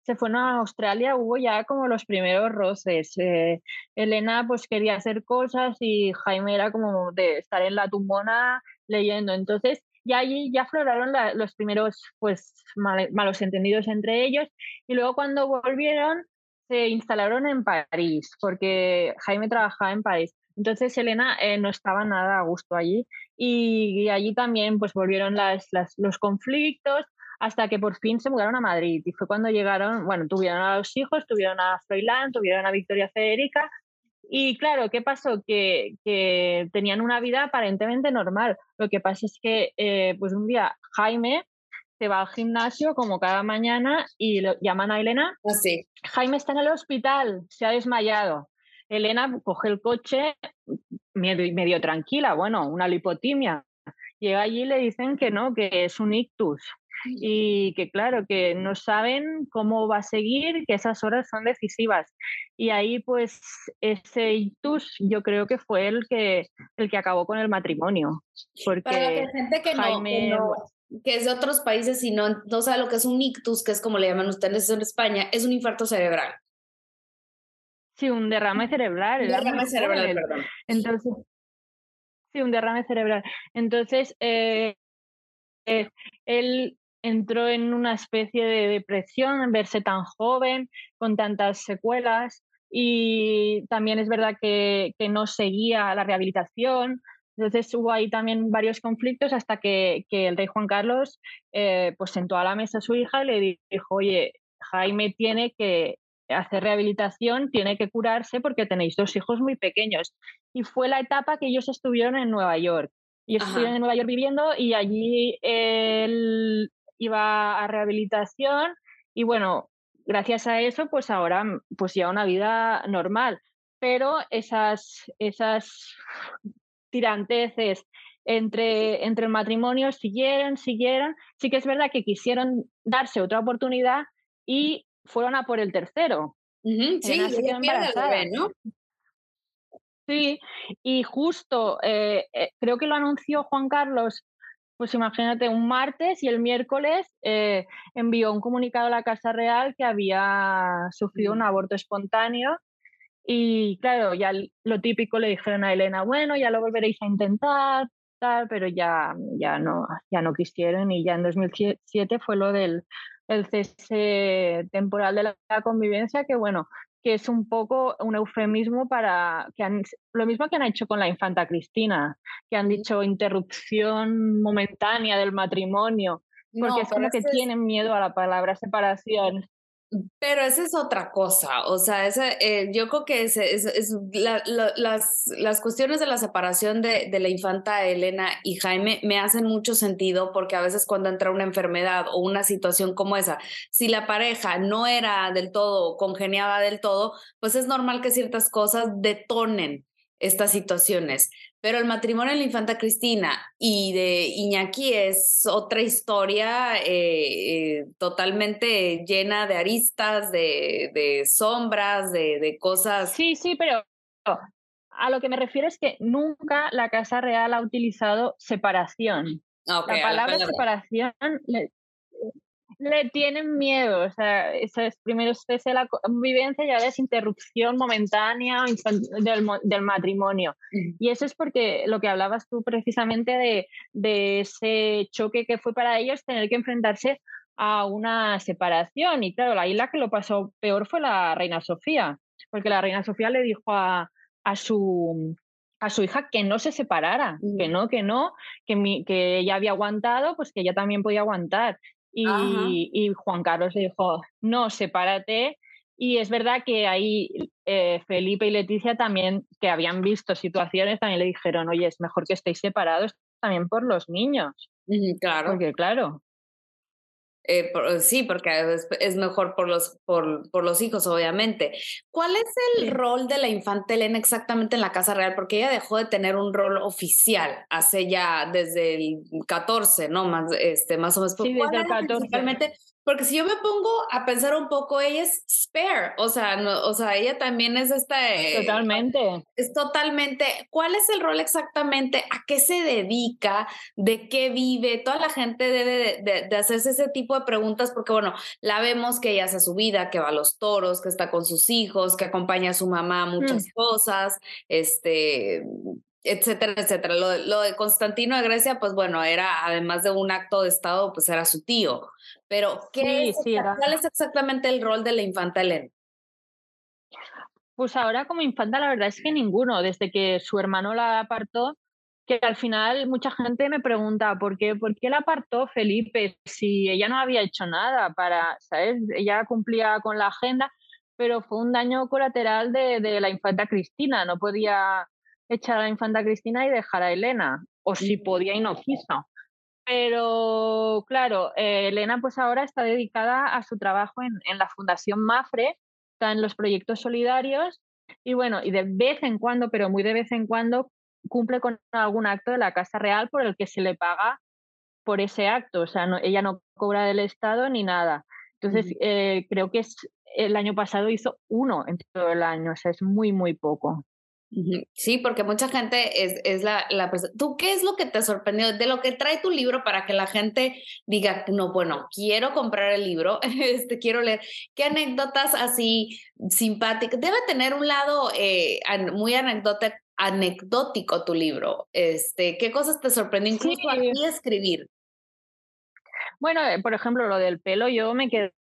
se fueron a Australia, hubo ya como los primeros roces. Eh, Elena pues quería hacer cosas y Jaime era como de estar en la tumbona leyendo. Entonces, ya allí ya afloraron los primeros pues malos entendidos entre ellos y luego cuando volvieron se instalaron en París porque Jaime trabajaba en París. Entonces Elena eh, no estaba nada a gusto allí y, allí también pues volvieron las, los conflictos hasta que por fin se mudaron a Madrid y fue cuando llegaron, bueno, tuvieron a los hijos, tuvieron a Froilán, tuvieron a Victoria Federica y claro, ¿qué pasó? Que, que, tenían una vida aparentemente normal. Lo que pasa es que eh, pues un día Jaime se va al gimnasio como cada mañana y lo, llaman a Elena. Así. Ah, Jaime está en el hospital, se ha desmayado. Elena coge el coche medio, medio tranquila, bueno, una lipotimia. Llega allí y le dicen que no, que es un ictus y que claro, que no saben cómo va a seguir, que esas horas son decisivas. Y ahí pues ese ictus yo creo que fue el que, el que acabó con el matrimonio. Porque Para la gente que, no, que, es de otros países y no, no sabe lo que es un ictus, que es como le llaman ustedes en España, es un infarto cerebral. Sí, un derrame cerebral. Un derrame cerebral, perdón. Entonces, sí, un derrame cerebral. Entonces, eh, eh, él entró en una especie de depresión en verse tan joven, con tantas secuelas, y también es verdad que, que no seguía la rehabilitación. Entonces hubo ahí también varios conflictos hasta que, que el rey Juan Carlos eh, pues sentó a la mesa a su hija y le dijo, oye, Jaime tiene que, hacer rehabilitación, tiene que curarse porque tenéis dos hijos muy pequeños. Y fue la etapa que ellos estuvieron en Nueva York. Ellos estuvieron en Nueva York viviendo y allí él iba a rehabilitación y bueno, gracias a eso, pues ahora pues ya una vida normal. Pero esas, esas tiranteces entre, entre el matrimonio siguieron, siguieron. Sí que es verdad que quisieron darse otra oportunidad y fueron a por el tercero. sí, ¿no? Sí, y justo eh, eh, creo que lo anunció Juan Carlos, pues imagínate, un martes y el miércoles eh, envió un comunicado a la Casa Real que había sufrido un aborto espontáneo. Y claro, ya lo típico le dijeron a Elena, bueno, ya lo volveréis a intentar, tal, pero ya, ya, no, ya no quisieron y ya en 2007 fue lo del el cese temporal de la convivencia, que bueno, que es un poco un eufemismo para que han, lo mismo que han hecho con la infanta Cristina, que han dicho interrupción momentánea del matrimonio, porque es como que tienen miedo a la palabra separación. Pero esa es otra cosa, o sea, ese, eh, yo creo que es, es, las, las cuestiones de la separación de, de, la infanta Elena y Jaime me hacen mucho sentido porque a veces cuando entra una enfermedad o una situación como esa, si la pareja no era del todo congeniada del todo, pues es normal que ciertas cosas detonen estas situaciones. Pero el matrimonio de la infanta Cristina y de Iñaki es otra historia eh, eh, totalmente llena de aristas, de, de sombras, de, de, cosas. Sí, sí, pero a lo que me refiero es que nunca la Casa Real ha utilizado separación. la palabra separación le tienen miedo, o sea, eso es, primero es la convivencia y ahora es interrupción momentánea del, del matrimonio. Y eso es porque lo que hablabas tú precisamente de, de ese choque que fue para ellos tener que enfrentarse a una separación. Y claro, la isla que lo pasó peor fue la reina Sofía, porque la reina Sofía le dijo a, a su a su hija que no se separara, que no, que no, que, mi, que ella había aguantado, pues que ella también podía aguantar. Y, Juan Carlos le dijo, no, sepárate. Y es verdad que ahí eh, Felipe y Leticia también, que habían visto situaciones, también le dijeron, oye, es mejor que estéis separados también por los niños. claro. Porque claro. Eh, sí, porque es, mejor por los, por, por, los hijos, obviamente. ¿Cuál es el rol de la infanta Elena exactamente en la Casa Real? Porque ella dejó de tener un rol oficial hace ya desde el 14, ¿no? Más, este, más o menos. Sí, desde el 14. Porque si yo me pongo a pensar un poco, ella es spare, o sea, no, o sea, ella también es esta... Eh, totalmente. Es totalmente. ¿Cuál es el rol exactamente? ¿A qué se dedica? ¿De qué vive? Toda la gente debe de, hacerse ese tipo de preguntas porque, bueno, la vemos que ella hace su vida, que va a los toros, que está con sus hijos, que acompaña a su mamá a muchas mm. cosas, este, etcétera, etcétera. Lo, lo, de Constantino de Grecia, pues bueno, era además de un acto de Estado, pues era su tío. Pero, ¿qué ¿cuál es exactamente el rol de la infanta Elena? Pues ahora como infanta la verdad es que ninguno, desde que su hermano la apartó, que al final mucha gente me pregunta, ¿por qué, ¿por qué la apartó Felipe si ella no había hecho nada para, ¿sabes? Ella cumplía con la agenda, pero fue un daño colateral de, de la infanta Cristina, no podía echar a la infanta Cristina y dejar a Elena, o si podía y no quiso. Pero claro, eh, Elena pues ahora está dedicada a su trabajo en, en, la Fundación Mafre, está en los proyectos solidarios y bueno, y de vez en cuando, pero muy de vez en cuando, cumple con algún acto de la Casa Real por el que se le paga por ese acto. O sea, ella no cobra del Estado ni nada. Entonces, eh, creo que es, el año pasado hizo uno en todo el año, o sea, es muy, muy poco. Sí, porque mucha gente es, es la, la persona. ¿Tú qué es lo que te sorprendió de lo que trae tu libro para que la gente diga, no, bueno, quiero comprar el libro, este, quiero leer? ¿Qué anécdotas así simpáticas? Debe tener un lado eh, muy anecdótico tu libro. Este, ¿Qué cosas te sorprendió incluso a ti escribir? Bueno, eh, por ejemplo, lo del pelo, yo me quedé,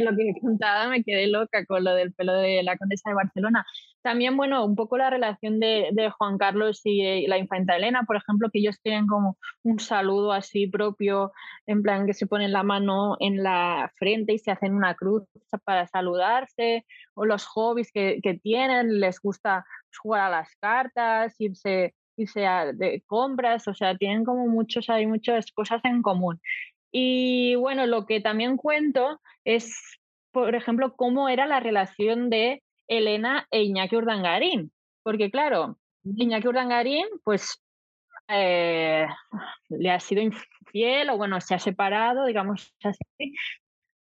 lo que contaba, me quedé loca con lo del pelo de la condesa de Barcelona. También, bueno, un poco la relación de, Juan Carlos y eh, la infanta Elena, por ejemplo, que ellos tienen como un saludo así propio, en plan que se ponen la mano en la frente y se hacen una cruz para saludarse, o los hobbies que, tienen, les gusta jugar a las cartas, irse irse de compras, o sea, tienen como muchos, hay muchas cosas en común. Y bueno, lo que también cuento es, por ejemplo, cómo era la relación de Elena e Iñaki Urdangarín. Porque claro, Iñaki Urdangarín, pues eh, le ha sido infiel o bueno, se ha separado, digamos así,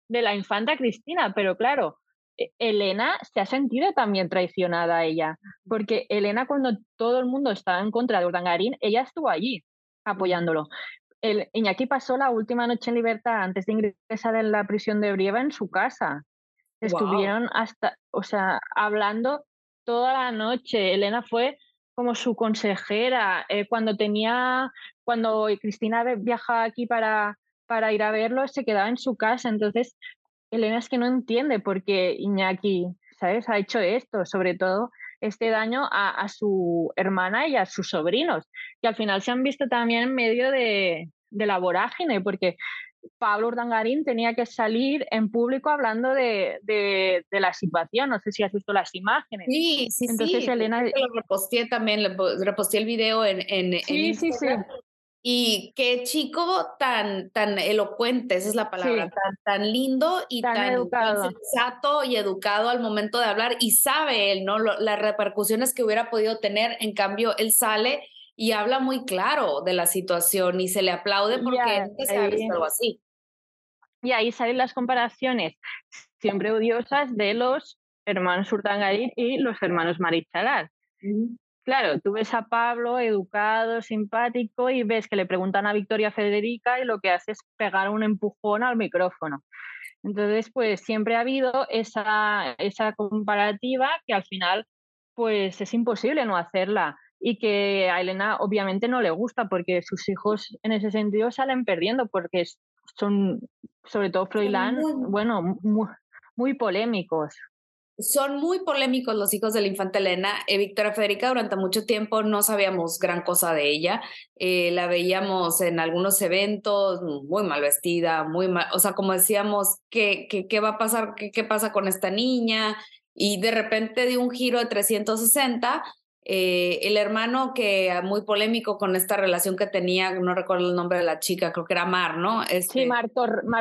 de la infanta Cristina, pero claro, e, Elena se ha sentido también traicionada a ella, porque Elena cuando todo el mundo estaba en contra de Urdangarín, ella estuvo allí apoyándolo el Iñaki pasó la última noche en libertad antes de ingresar en la prisión de Brieva en su casa. Estuvieron hasta, o sea, hablando toda la noche. Elena fue como su consejera. Eh, cuando tenía, cuando Cristina viajaba aquí para, para ir a verlo, se quedaba en su casa. Entonces, Elena es que no entiende por qué Iñaki, ¿sabes? Ha hecho esto, sobre todo este daño a, su hermana y a sus sobrinos, que al final se han visto también en medio de, la vorágine, porque Pablo Urdangarín tenía que salir en público hablando de, la situación. No sé si has visto las imágenes. Sí, sí, Entonces, Elena. Lo reposté también, reposté el video en, en, sí, sí, sí. Y qué chico tan, tan elocuente, esa es la palabra, tan, tan lindo y tan, educado. sensato y educado al momento de hablar y sabe él, ¿no? las repercusiones que hubiera podido tener. En cambio, él sale y habla muy claro de la situación y se le aplaude porque nunca se ha visto algo así. Y ahí salen las comparaciones siempre odiosas de los hermanos Urtangarín y los hermanos Marichalar. Claro, tú ves a Pablo educado, simpático y ves que le preguntan a Victoria Federica y lo que hace es pegar un empujón al micrófono. Entonces, pues siempre ha habido esa, esa comparativa que al final, pues es imposible no hacerla y que a Elena obviamente no le gusta porque sus hijos en ese sentido salen perdiendo porque son, sobre todo Froilán, bueno, muy polémicos son muy polémicos los hijos de la infanta Elena. Eh, Victoria Federica durante mucho tiempo no sabíamos gran cosa de ella. Eh, la veíamos en algunos eventos muy mal vestida, muy mal, o sea, como decíamos, ¿qué, qué, qué va a pasar? ¿Qué, ¿Qué pasa con esta niña? Y de repente dio un giro de 360 eh, el hermano que ah, muy polémico con esta relación que tenía, no recuerdo el nombre de la chica, creo que era Mar, ¿no? Este, sí, Mar,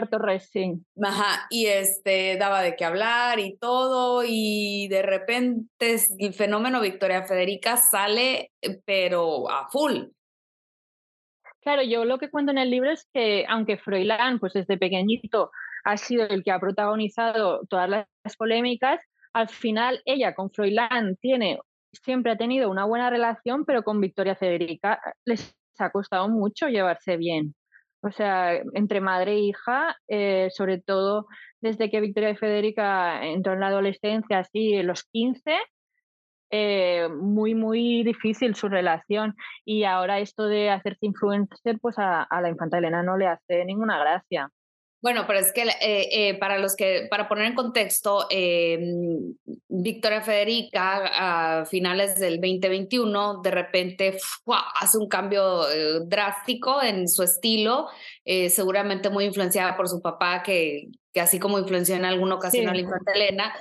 Torres, sí. Ajá, y este daba de qué hablar y todo, y de repente el fenómeno Victoria Federica sale, eh, pero a full. Claro, yo lo que cuento en el libro es que aunque Froilán, pues desde pequeñito, ha sido el que ha protagonizado todas las polémicas, al final ella con Froilán tiene, siempre ha tenido una buena relación, pero con Victoria Federica les ha costado mucho llevarse bien. O sea, entre madre e hija, eh, sobre todo desde que Victoria Federica entró en la adolescencia, así los 15, eh, muy, muy difícil su relación. Y ahora esto de hacerse influencer, pues a la infanta Elena no le hace ninguna gracia. Bueno, pero es que eh, eh, para los que, para poner en contexto, eh, Victoria Federica a finales del 2021 de repente hace un cambio drástico en su estilo, seguramente muy influenciada por su papá, que, que así como influenció en alguna ocasión a la infanta Elena,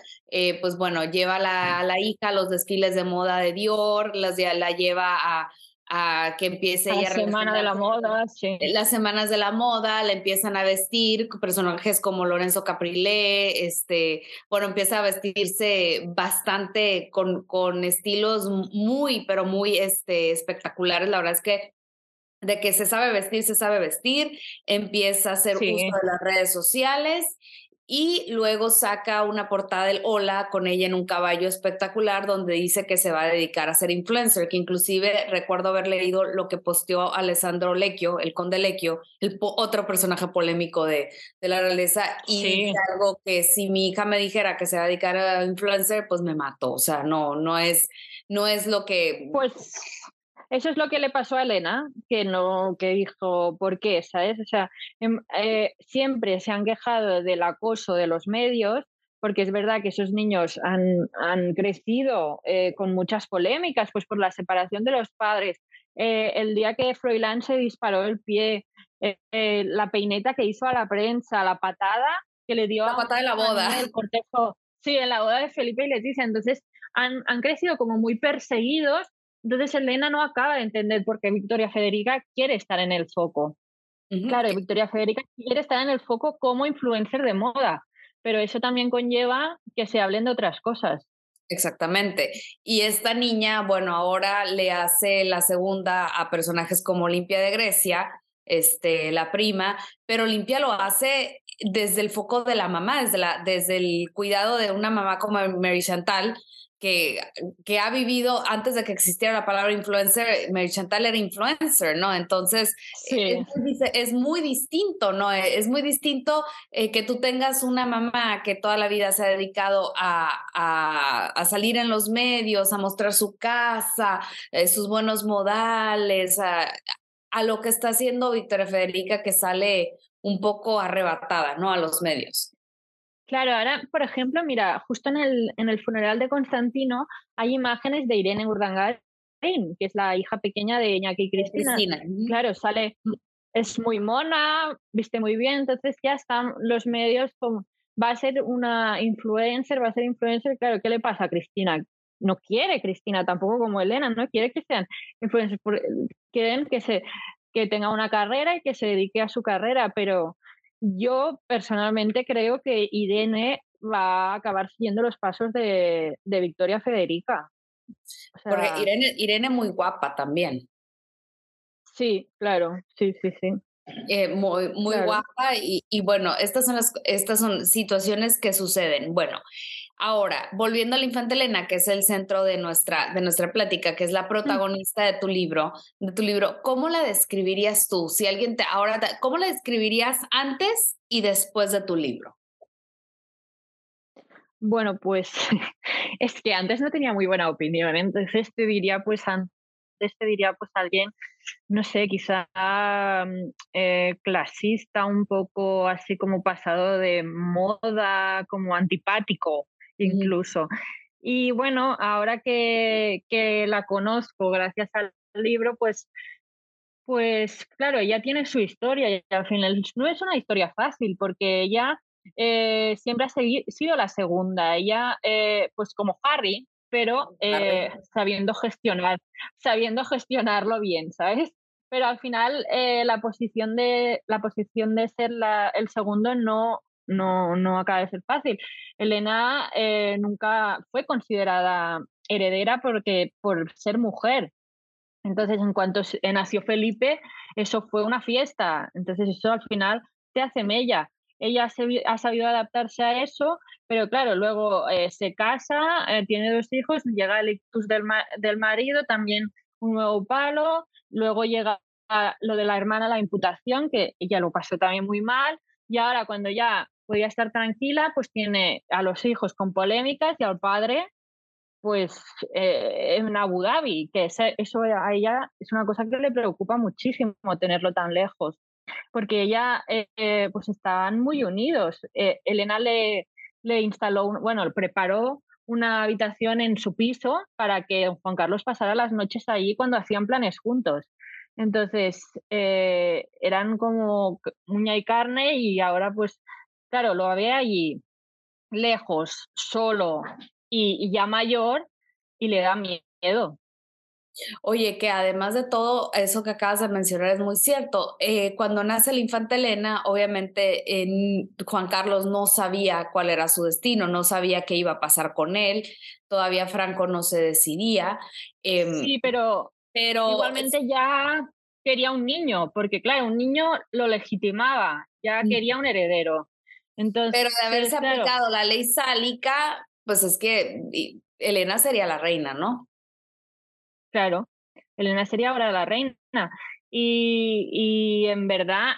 pues bueno, lleva a la, hija a los desfiles de moda de Dior, las, la lleva a a que empiece la semana de la moda, sí. Las semanas de la moda, la empiezan a vestir personajes como Lorenzo Caprile, este, bueno, empieza a vestirse bastante con, con estilos muy, pero muy este, espectaculares. La verdad es que de que se sabe vestir, se sabe vestir, empieza a hacer uso de las redes sociales y luego saca una portada del Hola con ella en un caballo espectacular donde dice que se va a dedicar a ser influencer, que inclusive recuerdo haber leído lo que posteó Alessandro Lecchio, el conde Lecchio, el otro personaje polémico de, de la realeza, y algo que si mi hija me dijera que se va a dedicar a influencer, pues me mato, o sea, no, no es, no es lo que... Pues eso es lo que le pasó a Elena, que no, que dijo, ¿por qué? ¿Sabes? O sea, em, eh, siempre se han quejado del acoso de los medios, porque es verdad que esos niños han, han crecido eh, con muchas polémicas, pues por la separación de los padres. Eh, el día que Froilán se disparó el pie, la peineta que hizo a la prensa, la patada que le dio la patada de la boda. El cortejo, sí, en la boda de Felipe y Leticia. Entonces han, han crecido como muy perseguidos entonces Elena no acaba de entender por qué Victoria Federica quiere estar en el foco. Claro, Victoria Federica quiere estar en el foco como influencer de moda, pero eso también conlleva que se hablen de otras cosas. Exactamente. Y esta niña, bueno, ahora le hace la segunda a personajes como Olimpia de Grecia, este, la prima, pero Olimpia lo hace desde el foco de la mamá, desde, la, desde el cuidado de una mamá como Mary Chantal, que, que, ha vivido antes de que existiera la palabra influencer, Mary Chantal era influencer, ¿no? Entonces, es, muy distinto, ¿no? E, es muy distinto eh, que tú tengas una mamá que toda la vida se ha dedicado a, a, salir en los medios, a mostrar su casa, eh, sus buenos modales, a, a lo que está haciendo Victoria Federica, que sale un poco arrebatada, ¿no? A los medios. Claro, ahora, por ejemplo, mira, justo en el, en el funeral de Constantino hay imágenes de Irene Urdangarín, que es la hija pequeña de Iñaki y Cristina. Claro, sale, es muy mona, viste muy bien, entonces ya están los medios como, va a ser una influencer, va a ser influencer, claro, ¿qué le pasa a Cristina? No quiere Cristina tampoco como Elena, no quiere que sean influencers, quieren que, se, que tenga una carrera y que se dedique a su carrera, pero yo personalmente creo que Irene va a acabar siguiendo los pasos de, Victoria Federica. Porque Irene, es muy guapa también. Sí, claro, sí, sí, sí. Eh, muy muy guapa y, y, bueno, estas son, las, estas son situaciones que suceden. Bueno, Ahora, volviendo a la infanta Elena, que es el centro de nuestra, de nuestra plática, que es la protagonista de tu libro, de tu libro, ¿cómo la describirías tú? Si alguien te, ahora, ¿cómo la describirías antes y después de tu libro? Bueno, pues es que antes no tenía muy buena opinión, entonces te diría, pues antes te diría, pues alguien, no sé, quizá mm, eh, clasista, un poco así como pasado de moda, como antipático, incluso. Y bueno, ahora que, que, la conozco gracias al libro, pues, pues claro, ella tiene su historia y al final no es una historia fácil porque ella eh, siempre ha sido la segunda. Ella, eh, pues como Harry, pero eh, sabiendo gestionar, sabiendo gestionarlo bien, ¿sabes? Pero al final eh, la posición de la posición de ser la, el segundo no, no, no acaba de ser fácil. Elena eh, nunca fue considerada heredera porque por ser mujer. Entonces, en cuanto nació Felipe, eso fue una fiesta. Entonces, eso al final te hace mella. Ella ha sabido adaptarse a eso, pero claro, luego eh, se casa, eh, tiene dos hijos, llega el ictus del, del marido, también un nuevo palo, luego llega lo de la hermana, la imputación, que ella lo pasó también muy mal, y ahora cuando ya podía estar tranquila, pues tiene a los hijos con polémicas y al padre pues eh, en Abu Dhabi, que eso a ella es una cosa que le preocupa muchísimo tenerlo tan lejos, porque ella, eh, eh, pues estaban muy unidos. Elena le, le instaló, bueno, preparó una habitación en su piso para que Juan Carlos pasara las noches allí cuando hacían planes juntos. Entonces, eran como uña y carne y ahora pues, claro, lo había allí lejos, solo, y, ya mayor y le da miedo. Oye, que además de todo eso que acabas de mencionar es muy cierto. Eh, cuando nace el infante Elena, obviamente en Juan Carlos no sabía cuál era su destino, no sabía qué iba a pasar con él, todavía Franco no se decidía. Em, sí, pero, pero igualmente ya quería un niño, porque claro, un niño lo legitimaba, ya mm. quería un heredero. Entonces, pero de haberse aplicado la ley sálica, pues es que Elena sería la reina, ¿no? Claro, Elena sería ahora la reina. Y, y en verdad,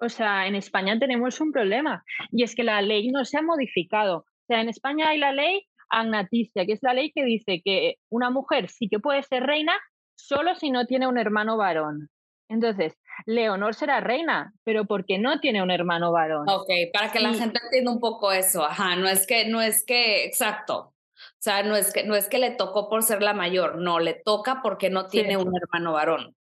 o sea, en España tenemos un problema y es que la ley no se ha modificado. O sea, en España hay la ley agnaticia, que es la ley que dice que una mujer sí que puede ser reina solo si no tiene un hermano varón. Entonces, Leonor será reina, pero porque no tiene un hermano varón. Ok, para que la gente entienda un poco eso, ajá, no es que, no es que, exacto, o sea, no es que, no es que le tocó por ser la mayor, no, le toca porque no tiene un hermano varón.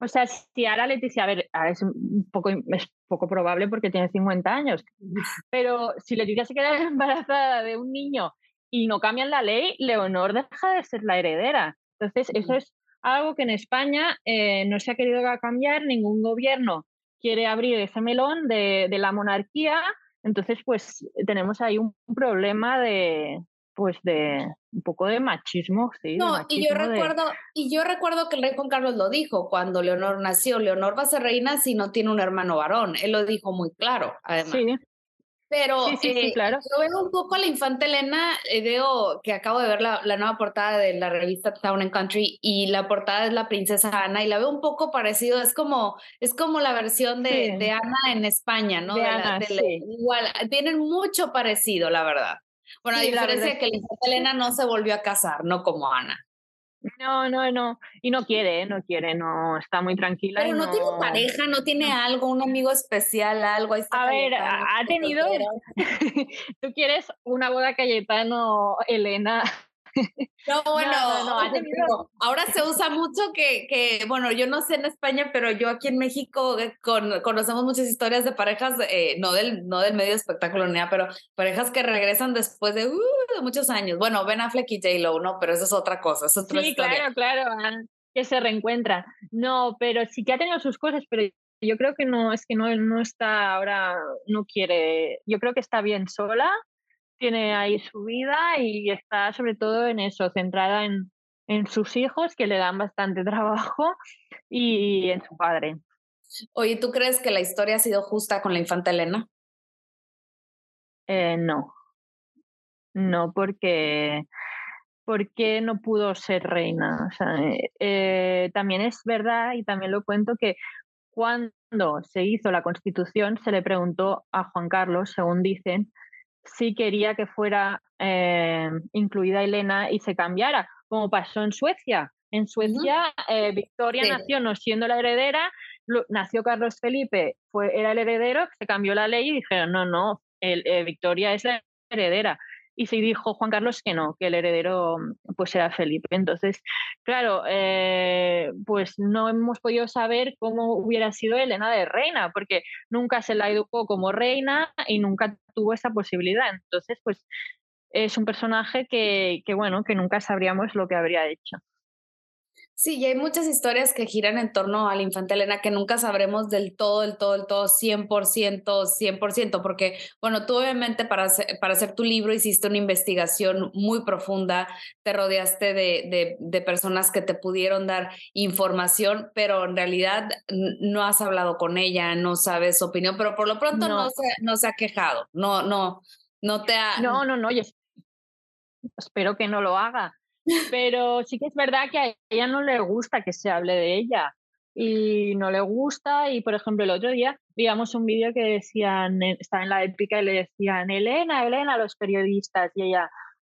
O sea, si ahora Leticia, a ver, es un poco, es poco probable porque tiene 50 años, pero si Leticia se queda embarazada de un niño y no cambian la ley, Leonor deja de ser la heredera. Entonces, eso es algo que en España eh, no se ha querido cambiar, ningún gobierno quiere abrir ese melón de, la monarquía, entonces pues tenemos ahí un, problema de pues de un poco de machismo, sí. No, y yo recuerdo, y yo recuerdo que el rey Juan Carlos lo dijo cuando Leonor nació, Leonor va a ser reina si no tiene un hermano varón, él lo dijo muy claro, además. Sí. Pero sí, eh, claro. yo veo un poco a la infanta Elena, eh, veo que acabo de ver la, la, nueva portada de la revista Town and Country y la portada es la princesa Ana y la veo un poco parecido, es como, es como la versión de, de Ana en España, ¿no? De, Ana, igual, tienen mucho parecido, la verdad. Bueno, a diferencia de que la infanta Elena no se volvió a casar, no como Ana. No, no, no. Y no quiere, no quiere, no está muy tranquila. Pero no, tiene pareja, no tiene algo, un amigo especial, algo. a ver, ha tenido. Tú quieres una boda Cayetano, Elena. No, bueno, ahora se usa mucho que, que, bueno, yo no sé en España, pero yo aquí en México eh, con, conocemos muchas historias de parejas, eh, no, del, no del medio espectáculo ni nada, pero parejas que regresan después de, uh, muchos años. Bueno, Ben Affleck y J-Lo, ¿no? Pero eso es otra cosa, es otra sí, claro, claro, ah, que se reencuentran. No, pero sí que ha tenido sus cosas, pero yo creo que no, es que no, no está ahora, no quiere, yo creo que está bien sola tiene ahí su vida y está sobre todo en eso, centrada en, en sus hijos que le dan bastante trabajo y en su padre. Oye, ¿tú crees que la historia ha sido justa con la infanta Elena? Eh, no. No, porque, porque no pudo ser reina. O sea, eh, eh, también es verdad y también lo cuento que cuando se hizo la constitución se le preguntó a Juan Carlos, según dicen, sí quería que fuera eh, incluida Elena y se cambiara, como pasó en Suecia. En Suecia, eh, Victoria nació no siendo la heredera, nació Carlos Felipe, fue, era el heredero, se cambió la ley y dijeron, no, no, eh, Victoria es la heredera y se dijo Juan Carlos que no, que el heredero pues era Felipe. Entonces, claro, eh, pues no hemos podido saber cómo hubiera sido Elena de reina, porque nunca se la educó como reina y nunca tuvo esa posibilidad. Entonces, pues es un personaje que, que, bueno, que nunca sabríamos lo que habría hecho. Sí, y hay muchas historias que giran en torno a la infanta Elena que nunca sabremos del todo, del todo, del todo, 100%, 100%, porque, bueno, tú obviamente para hacer, para hacer tu libro hiciste una investigación muy profunda, te rodeaste de, de, personas que te pudieron dar información, pero en realidad no has hablado con ella, no sabes su opinión, pero por lo pronto no, se, no se ha quejado, no, no, no te ha... No, no, no, espero que no lo haga pero sí que es verdad que a ella no le gusta que se hable de ella y no le gusta y por ejemplo el otro día veíamos un vídeo que decían, estaba en la épica y le decían, Elena, Elena, los periodistas y ella,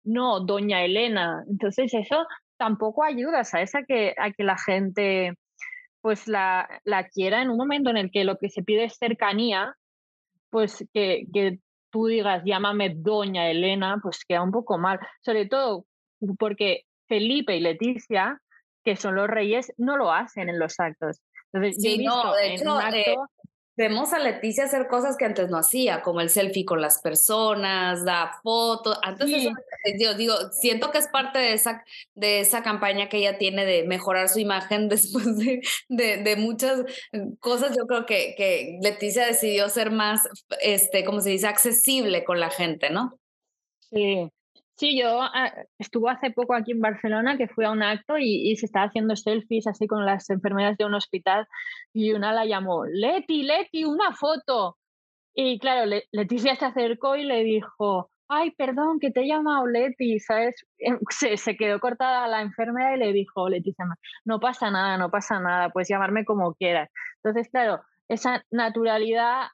no, doña Elena. Entonces eso tampoco ayuda, ¿sabes? A que, a que la gente pues la, la quiera en un momento en el que lo que se pide es cercanía, pues que, que tú digas, llámame doña Elena, pues queda un poco mal. Sobre todo porque Felipe y Leticia, que son los reyes, no lo hacen en los actos. Entonces, sí, no, de hecho, eh, vemos a Leticia hacer cosas que antes no hacía, como el selfie con las personas, da fotos. Antes yo digo, siento que es parte de esa, de esa campaña que ella tiene de mejorar su imagen después de, de, de muchas cosas. Yo creo que, que Leticia decidió ser más, este, como se dice, accesible con la gente, ¿no? Sí, Sí, yo ah, estuve hace poco aquí en Barcelona que fui a un acto y, se estaba haciendo selfies así con las enfermeras de un hospital y una la llamó, Leti, Leti, una foto. Y claro, Leticia se acercó y le dijo, ay, perdón, que te he llamado Leti, ¿sabes? Em, se, se, quedó cortada la enfermera y le dijo, Leticia, no pasa nada, no pasa nada, puedes llamarme como quieras. Entonces, claro, esa naturalidad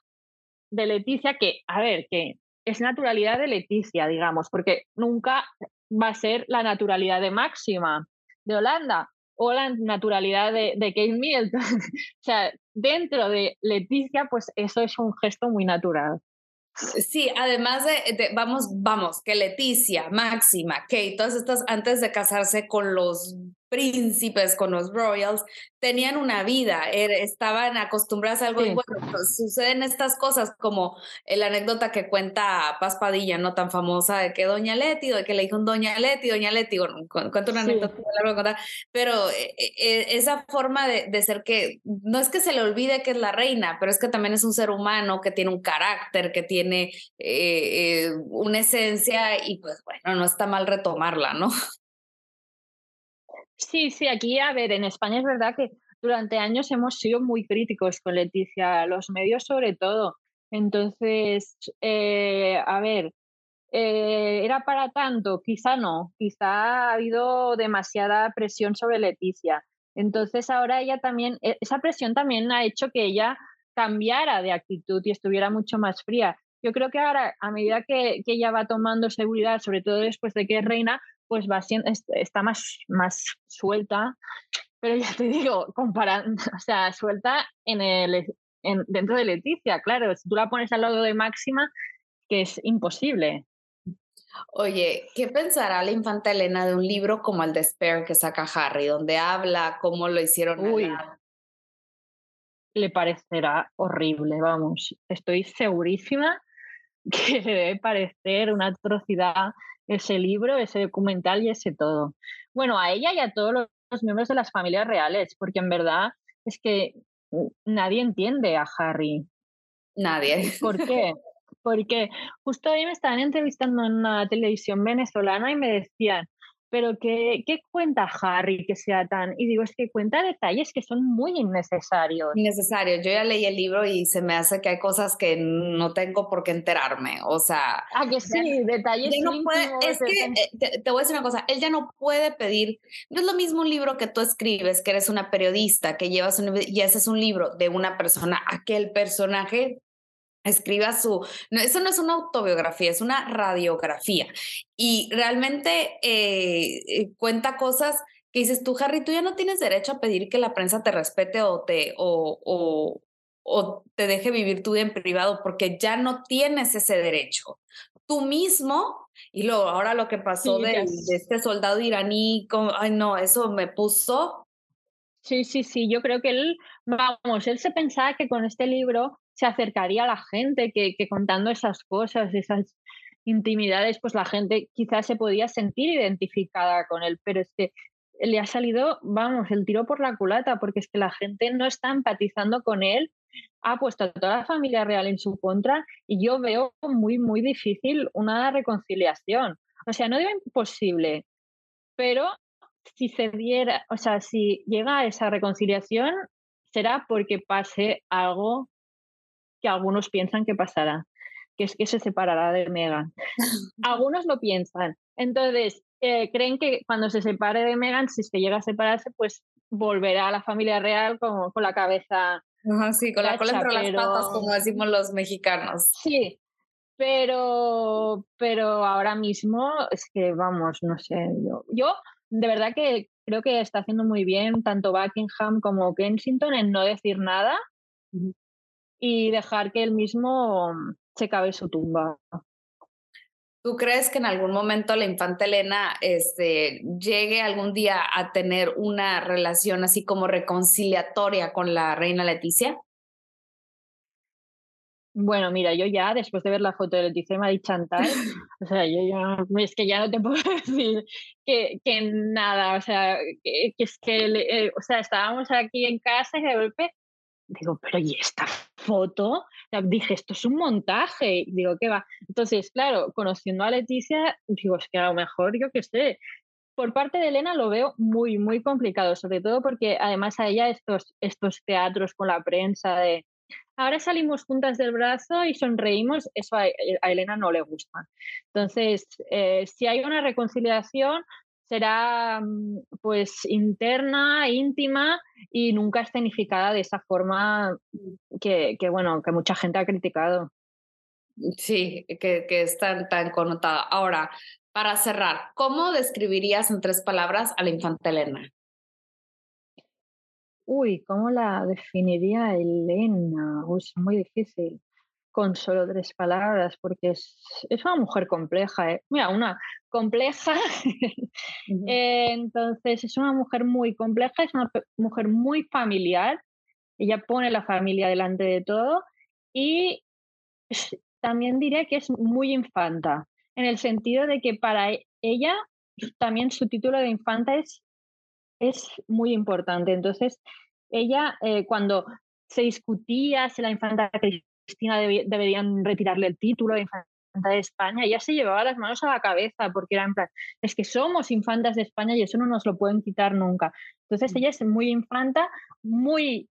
de Leticia que, a ver, que es naturalidad de Leticia, digamos, porque nunca va a ser la naturalidad de Máxima de Holanda o la naturalidad de, de Kate Middleton. o sea, dentro de Leticia, pues eso es un gesto muy natural. Sí, además de, vamos, vamos, que Leticia, Máxima, Kate, todas estas antes de casarse con los príncipes, con los royals, tenían una vida, er, estaban acostumbradas a algo y bueno, pues, suceden estas cosas como la anécdota que cuenta Paz Padilla, no tan famosa, de que Doña Leti, de que le dijo Doña Leti, Doña Leti, bueno, cuento una anécdota, contar, pero eh, eh, esa forma de, de, ser que, no es que se le olvide que es la reina, pero es que también es un ser humano que tiene un carácter, que tiene eh, una esencia y pues bueno, no está mal retomarla, ¿no? Sí, sí, aquí, a ver, en España es verdad que durante años hemos sido muy críticos con Leticia, los medios sobre todo. Entonces, eh, a ver, eh, ¿era para tanto? Quizá no, quizá ha habido demasiada presión sobre Leticia. Entonces ahora ella también, e, esa presión también ha hecho que ella cambiara de actitud y estuviera mucho más fría. Yo creo que ahora, a medida que, que ella va tomando seguridad, sobre todo después de que reina, pues va siendo, está más, más suelta, pero ya te digo, comparando, o sea, suelta en el, en, dentro de Leticia, claro, si tú la pones al lado de Máxima, que es imposible. Oye, ¿qué pensará la infanta Elena de un libro como el de Spare que saca Harry, donde habla cómo lo hicieron? Uy, le parecerá horrible, vamos, estoy segurísima que le debe parecer una atrocidad ese libro, ese documental y ese todo. Bueno, a ella y a todos los miembros de las familias reales, porque en verdad es que nadie entiende a Harry. Nadie. ¿Por qué? Porque justo hoy me estaban entrevistando en una televisión venezolana y me decían, pero ¿qué, ¿qué, cuenta Harry que sea tan...? Y digo, es que cuenta detalles que son muy innecesarios. Innecesarios. Yo ya leí el libro y se me hace que hay cosas que no tengo por qué enterarme. O sea... Ah, que sí, detalles no Es que, eh, te, voy a decir una cosa, él ya no puede pedir... No es lo mismo un libro que tú escribes, que eres una periodista, que llevas un... Y ese es un libro de una persona, aquel personaje escriba su, no, eso no es una autobiografía, es una radiografía. Y realmente eh, eh, cuenta cosas que dices tú, Harry, tú ya no tienes derecho a pedir que la prensa te respete o te, o, o, o te deje vivir tu vida en privado, porque ya no tienes ese derecho. Tú mismo, y luego ahora lo que pasó de, de, este soldado iraní, como, ay no, eso me puso. Sí, sí, sí, yo creo que él, vamos, él se pensaba que con este libro se acercaría a la gente, que, contando esas cosas, esas, intimidades, pues la gente quizás se podía sentir identificada con él, pero es que le ha salido, vamos, el tiro por la culata, porque es que la gente no está empatizando con él, ha puesto a toda la familia real en su contra y yo veo muy, muy difícil una reconciliación. O sea, no digo imposible, pero si se diera, o sea, si llega a esa reconciliación, será porque pase algo que algunos piensan que pasará, que es que se separará de Megan. algunos lo piensan. Entonces, eh, creen que cuando se separe de Megan, si es que llega a separarse, pues volverá a la familia real con, con la cabeza. sí, con la cola entre las patas, como decimos los mexicanos. Sí, pero, pero ahora mismo es que, vamos, no sé, yo, yo de verdad que creo que está haciendo muy bien tanto Buckingham como Kensington en no decir nada y dejar que él mismo se cabe su tumba. ¿Tú crees que en algún momento la infanta Elena este, llegue algún día a tener una relación así como reconciliatoria con la reina Leticia? Bueno, mira, yo ya después de ver la foto de Leticia y Chantal, o sea, yo ya, es que ya no te puedo decir que, que nada, o sea, que, es que, eh, o sea, estábamos aquí en casa y de golpe digo, pero ¿y esta foto? dije, esto es un montaje. digo, ¿qué va? Entonces, claro, conociendo a Leticia, digo, es que a lo mejor, yo qué sé, por parte de Elena lo veo muy, muy complicado, sobre todo porque además a ella estos, estos teatros con la prensa de ahora salimos juntas del brazo y sonreímos, eso a, Elena no le gusta. Entonces, eh, si hay una reconciliación, será mm, pues interna, íntima y nunca escenificada de esa forma que, bueno, que mucha gente ha criticado. Sí, que, que es tan, tan connotada. Ahora, para cerrar, ¿cómo describirías en tres palabras a la infanta Elena? Uy, ¿cómo la definiría Elena? es muy difícil con solo tres palabras, porque es, es una mujer compleja. ¿eh? Mira, una compleja. Eh, entonces, es una mujer muy compleja, es una mujer muy familiar. Ella pone la familia delante de todo y también diría que es muy infanta, en el sentido de que para e, ella también su título de infanta es es muy importante. Entonces, ella, eh, cuando se discutía si la infanta Cristina deberían retirarle el título de infanta de España, ella se llevaba las manos a la cabeza porque era en plan, es que somos infantas de España y eso no nos lo pueden quitar nunca. Entonces mm. ella es muy infanta, muy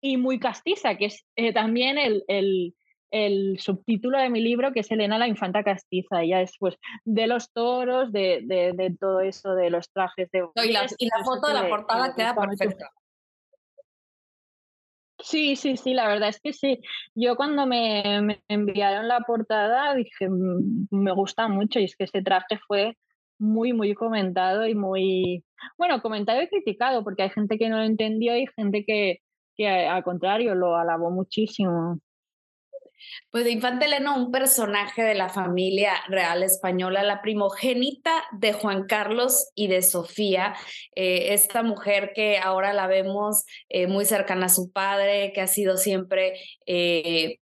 y muy castiza, que es eh, también el, el, el subtítulo de mi libro, que es Elena la infanta castiza. Ella es pues de los toros, de, de, todo eso, de los trajes de... y, la, foto de la portada queda perfecta. Sí, sí, sí, la verdad es que sí. Yo cuando me, me, enviaron la portada dije, mm, me gusta mucho y es que ese traje fue muy, muy comentado y muy, bueno, comentado y criticado porque hay gente que no lo entendió y gente que, que al contrario lo alabó muchísimo. Pues de Infante Elena, un personaje de la familia real española, la primogénita de Juan Carlos y de Sofía, eh, esta mujer que ahora la vemos eh, muy cercana a su padre, que ha sido siempre eh,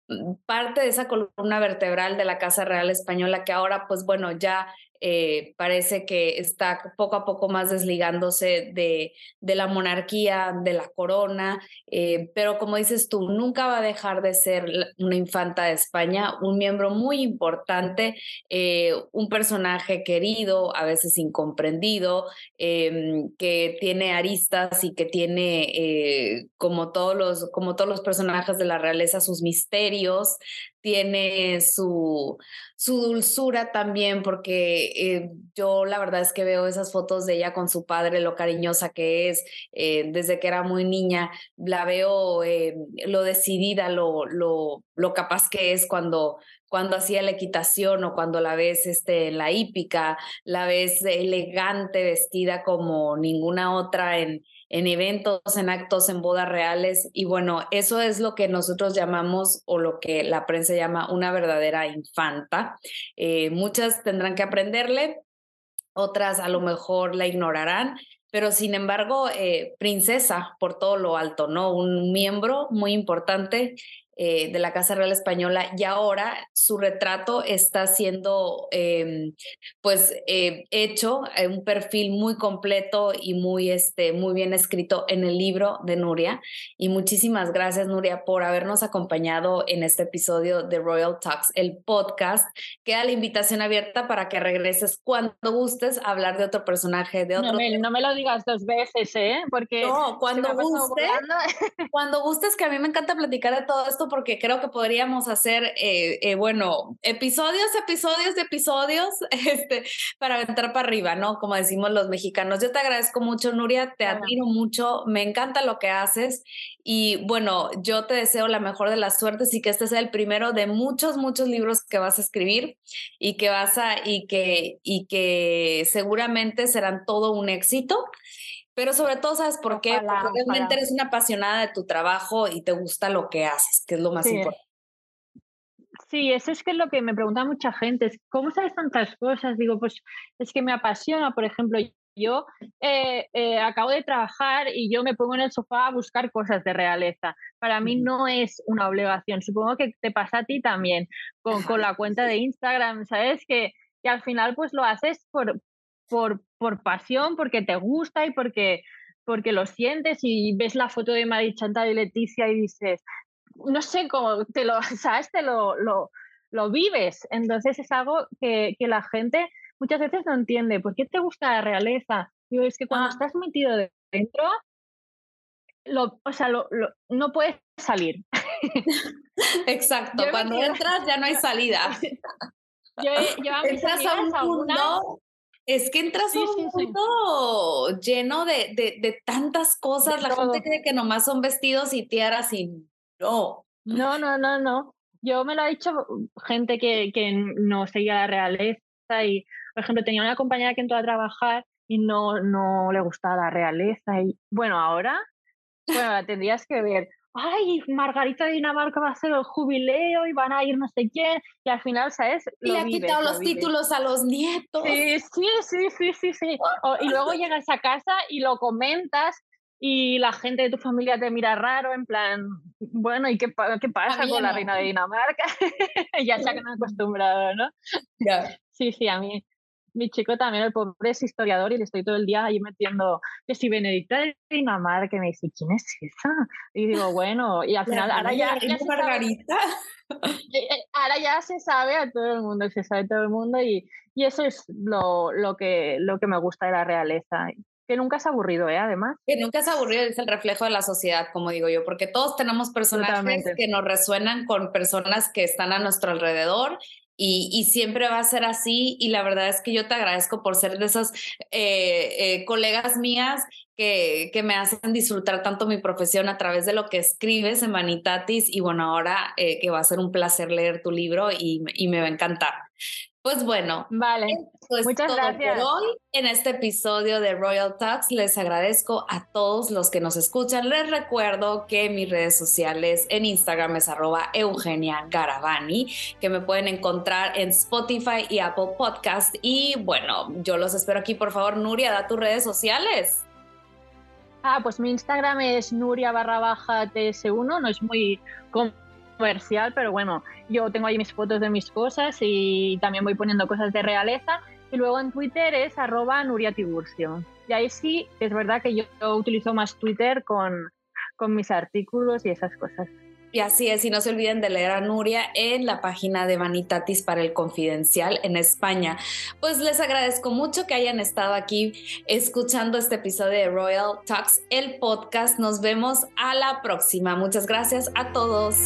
parte de esa columna vertebral de la Casa Real Española, que ahora, pues bueno, ya eh, parece que está poco a poco más desligándose de, de la monarquía, de la corona, eh, pero como dices tú, nunca va a dejar de ser una infanta de España, un miembro muy importante, eh, un personaje querido, a veces incomprendido, em, que tiene aristas y que tiene, como, todos los, como todos los personajes de la realeza, sus misterios, tiene su, su dulzura también, porque eh, yo la verdad es que veo esas fotos de ella con su padre, lo cariñosa que es, eh, desde que era muy niña, la veo eh, lo decidida, lo, lo, lo capaz que es cuando cuando hacía la equitación o cuando la ves este, en la hípica, la ves elegante, vestida como ninguna otra en, en eventos, en actos, en bodas reales. Y bueno, eso es lo que nosotros llamamos o lo que la prensa llama una verdadera infanta. Eh, muchas tendrán que aprenderle, otras a lo mejor la ignorarán, pero sin embargo, eh, princesa por todo lo alto, ¿no? Un miembro muy importante eh, de la Casa Real Española y ahora su retrato está siendo em, pues eh, hecho, eh, un perfil muy completo y muy, este, muy bien escrito en el libro de Nuria. Y muchísimas gracias Nuria por habernos acompañado en este episodio de Royal Talks, el podcast. Queda la invitación abierta para que regreses cuando gustes a hablar de otro personaje, de otro... No me, no me lo digas dos veces, ¿eh? Porque... No, cuando gustes, cuando gustes, que a mí me encanta platicar de todo esto porque creo que podríamos hacer, eh, eh, bueno, episodios, episodios, episodios, este, para entrar para arriba, ¿no? Como decimos los mexicanos. Yo te agradezco mucho, Nuria, te admiro mucho, me encanta lo que haces y bueno, yo te deseo la mejor de las suertes y que este sea el primero de muchos, muchos libros que vas a escribir y que vas a, y que, y que seguramente serán todo un éxito. Pero sobre todo, ¿sabes por qué? Porque realmente eres una apasionada de tu trabajo y te gusta lo que haces, que es lo más importante. Sí, eso es que es lo que me pregunta mucha gente, es ¿cómo sabes tantas cosas? Digo, pues es que me apasiona, por ejemplo, yo eh, eh, acabo de trabajar y yo me pongo en el sofá a buscar cosas de realeza. Para mí no es una obligación, supongo que te pasa a ti también con, con la cuenta de Instagram, ¿sabes? Que, que al final pues lo haces por, por, por pasión, porque te gusta y porque, porque lo sientes y ves la foto de Mari Chantal y Leticia y dices, no sé cómo, te lo, ¿sabes? Te lo, lo, lo vives. Entonces es algo que, que, la gente muchas veces no entiende. ¿Por qué te gusta la realeza? Digo, es que cuando ah. estás metido dentro, lo, o sea, lo, no puedes salir. Exacto, cuando entras ya no hay salida. Yo, yo a entras a un mundo, es que entras a un mundo lleno de, de, de, tantas cosas. la gente cree que nomás son vestidos y tiaras y no. No, no, no, no. Yo me lo ha dicho gente que, que no seguía la realeza y, por ejemplo, tenía una compañera que entró a trabajar y no, no le gustaba la realeza. Y bueno, ahora, bueno, la tendrías que ver ay, Margarita de Dinamarca va a hacer el jubileo y van a ir no sé quién, y al final, ¿sabes? y le ha quitado los títulos a los nietos. Sí, sí, sí, sí, sí, sí. y luego llegas a casa y lo comentas y la gente de tu familia te mira raro, en plan, bueno, ¿y qué, qué pasa con la reina de Dinamarca? ya se han acostumbrado, ¿no? Sí, sí, a mí, mi chico también, el pobre es historiador y le estoy todo el día ahí metiendo que si Benedicta de Dinamarca, que me dice, ¿quién es esa? Y digo, bueno, y al final, ahora ya. Margarita? Eh, eh, ahora ya se sabe a todo el mundo, se sabe a todo el mundo y, y eso es lo, lo, que, lo que me gusta de la realeza. Que nunca es aburrido, ¿eh? Además. Que nunca es aburrido, es el reflejo de la sociedad, como digo yo, porque todos tenemos personajes que nos resuenan con personas que están a nuestro alrededor y, siempre va a ser así. Y la verdad es que yo te agradezco por ser de esas eh, eh, colegas mías que, que, me hacen disfrutar tanto mi profesión a través de lo que escribes en Manitatis. Y bueno, ahora eh, que va a ser un placer leer tu libro y, y me va a encantar. Pues bueno, vale. Muchas gracias. Por hoy en este episodio de Royal Talks les agradezco a todos los que nos escuchan. Les recuerdo que mis redes sociales en Instagram es arroba Eugenia Garavani, que me pueden encontrar en Spotify y Apple Podcast. Y bueno, yo los espero aquí. Por favor, Nuria, da tus redes sociales. Ah, pues mi Instagram es Nuria barra baja TS1, no es muy comercial, pero bueno, yo tengo ahí mis fotos de mis cosas y también voy poniendo cosas de realeza. Y luego en Twitter es arroba Nuria Tiburcio. Y ahí sí, es verdad que yo utilizo más Twitter con, con mis artículos y esas cosas. Y así es, y no se olviden de leer a Nuria en la página de Vanitatis para el Confidencial en España. Pues les agradezco mucho que hayan estado aquí escuchando este episodio de Royal Talks, el podcast. Nos vemos a la próxima. Muchas gracias a todos.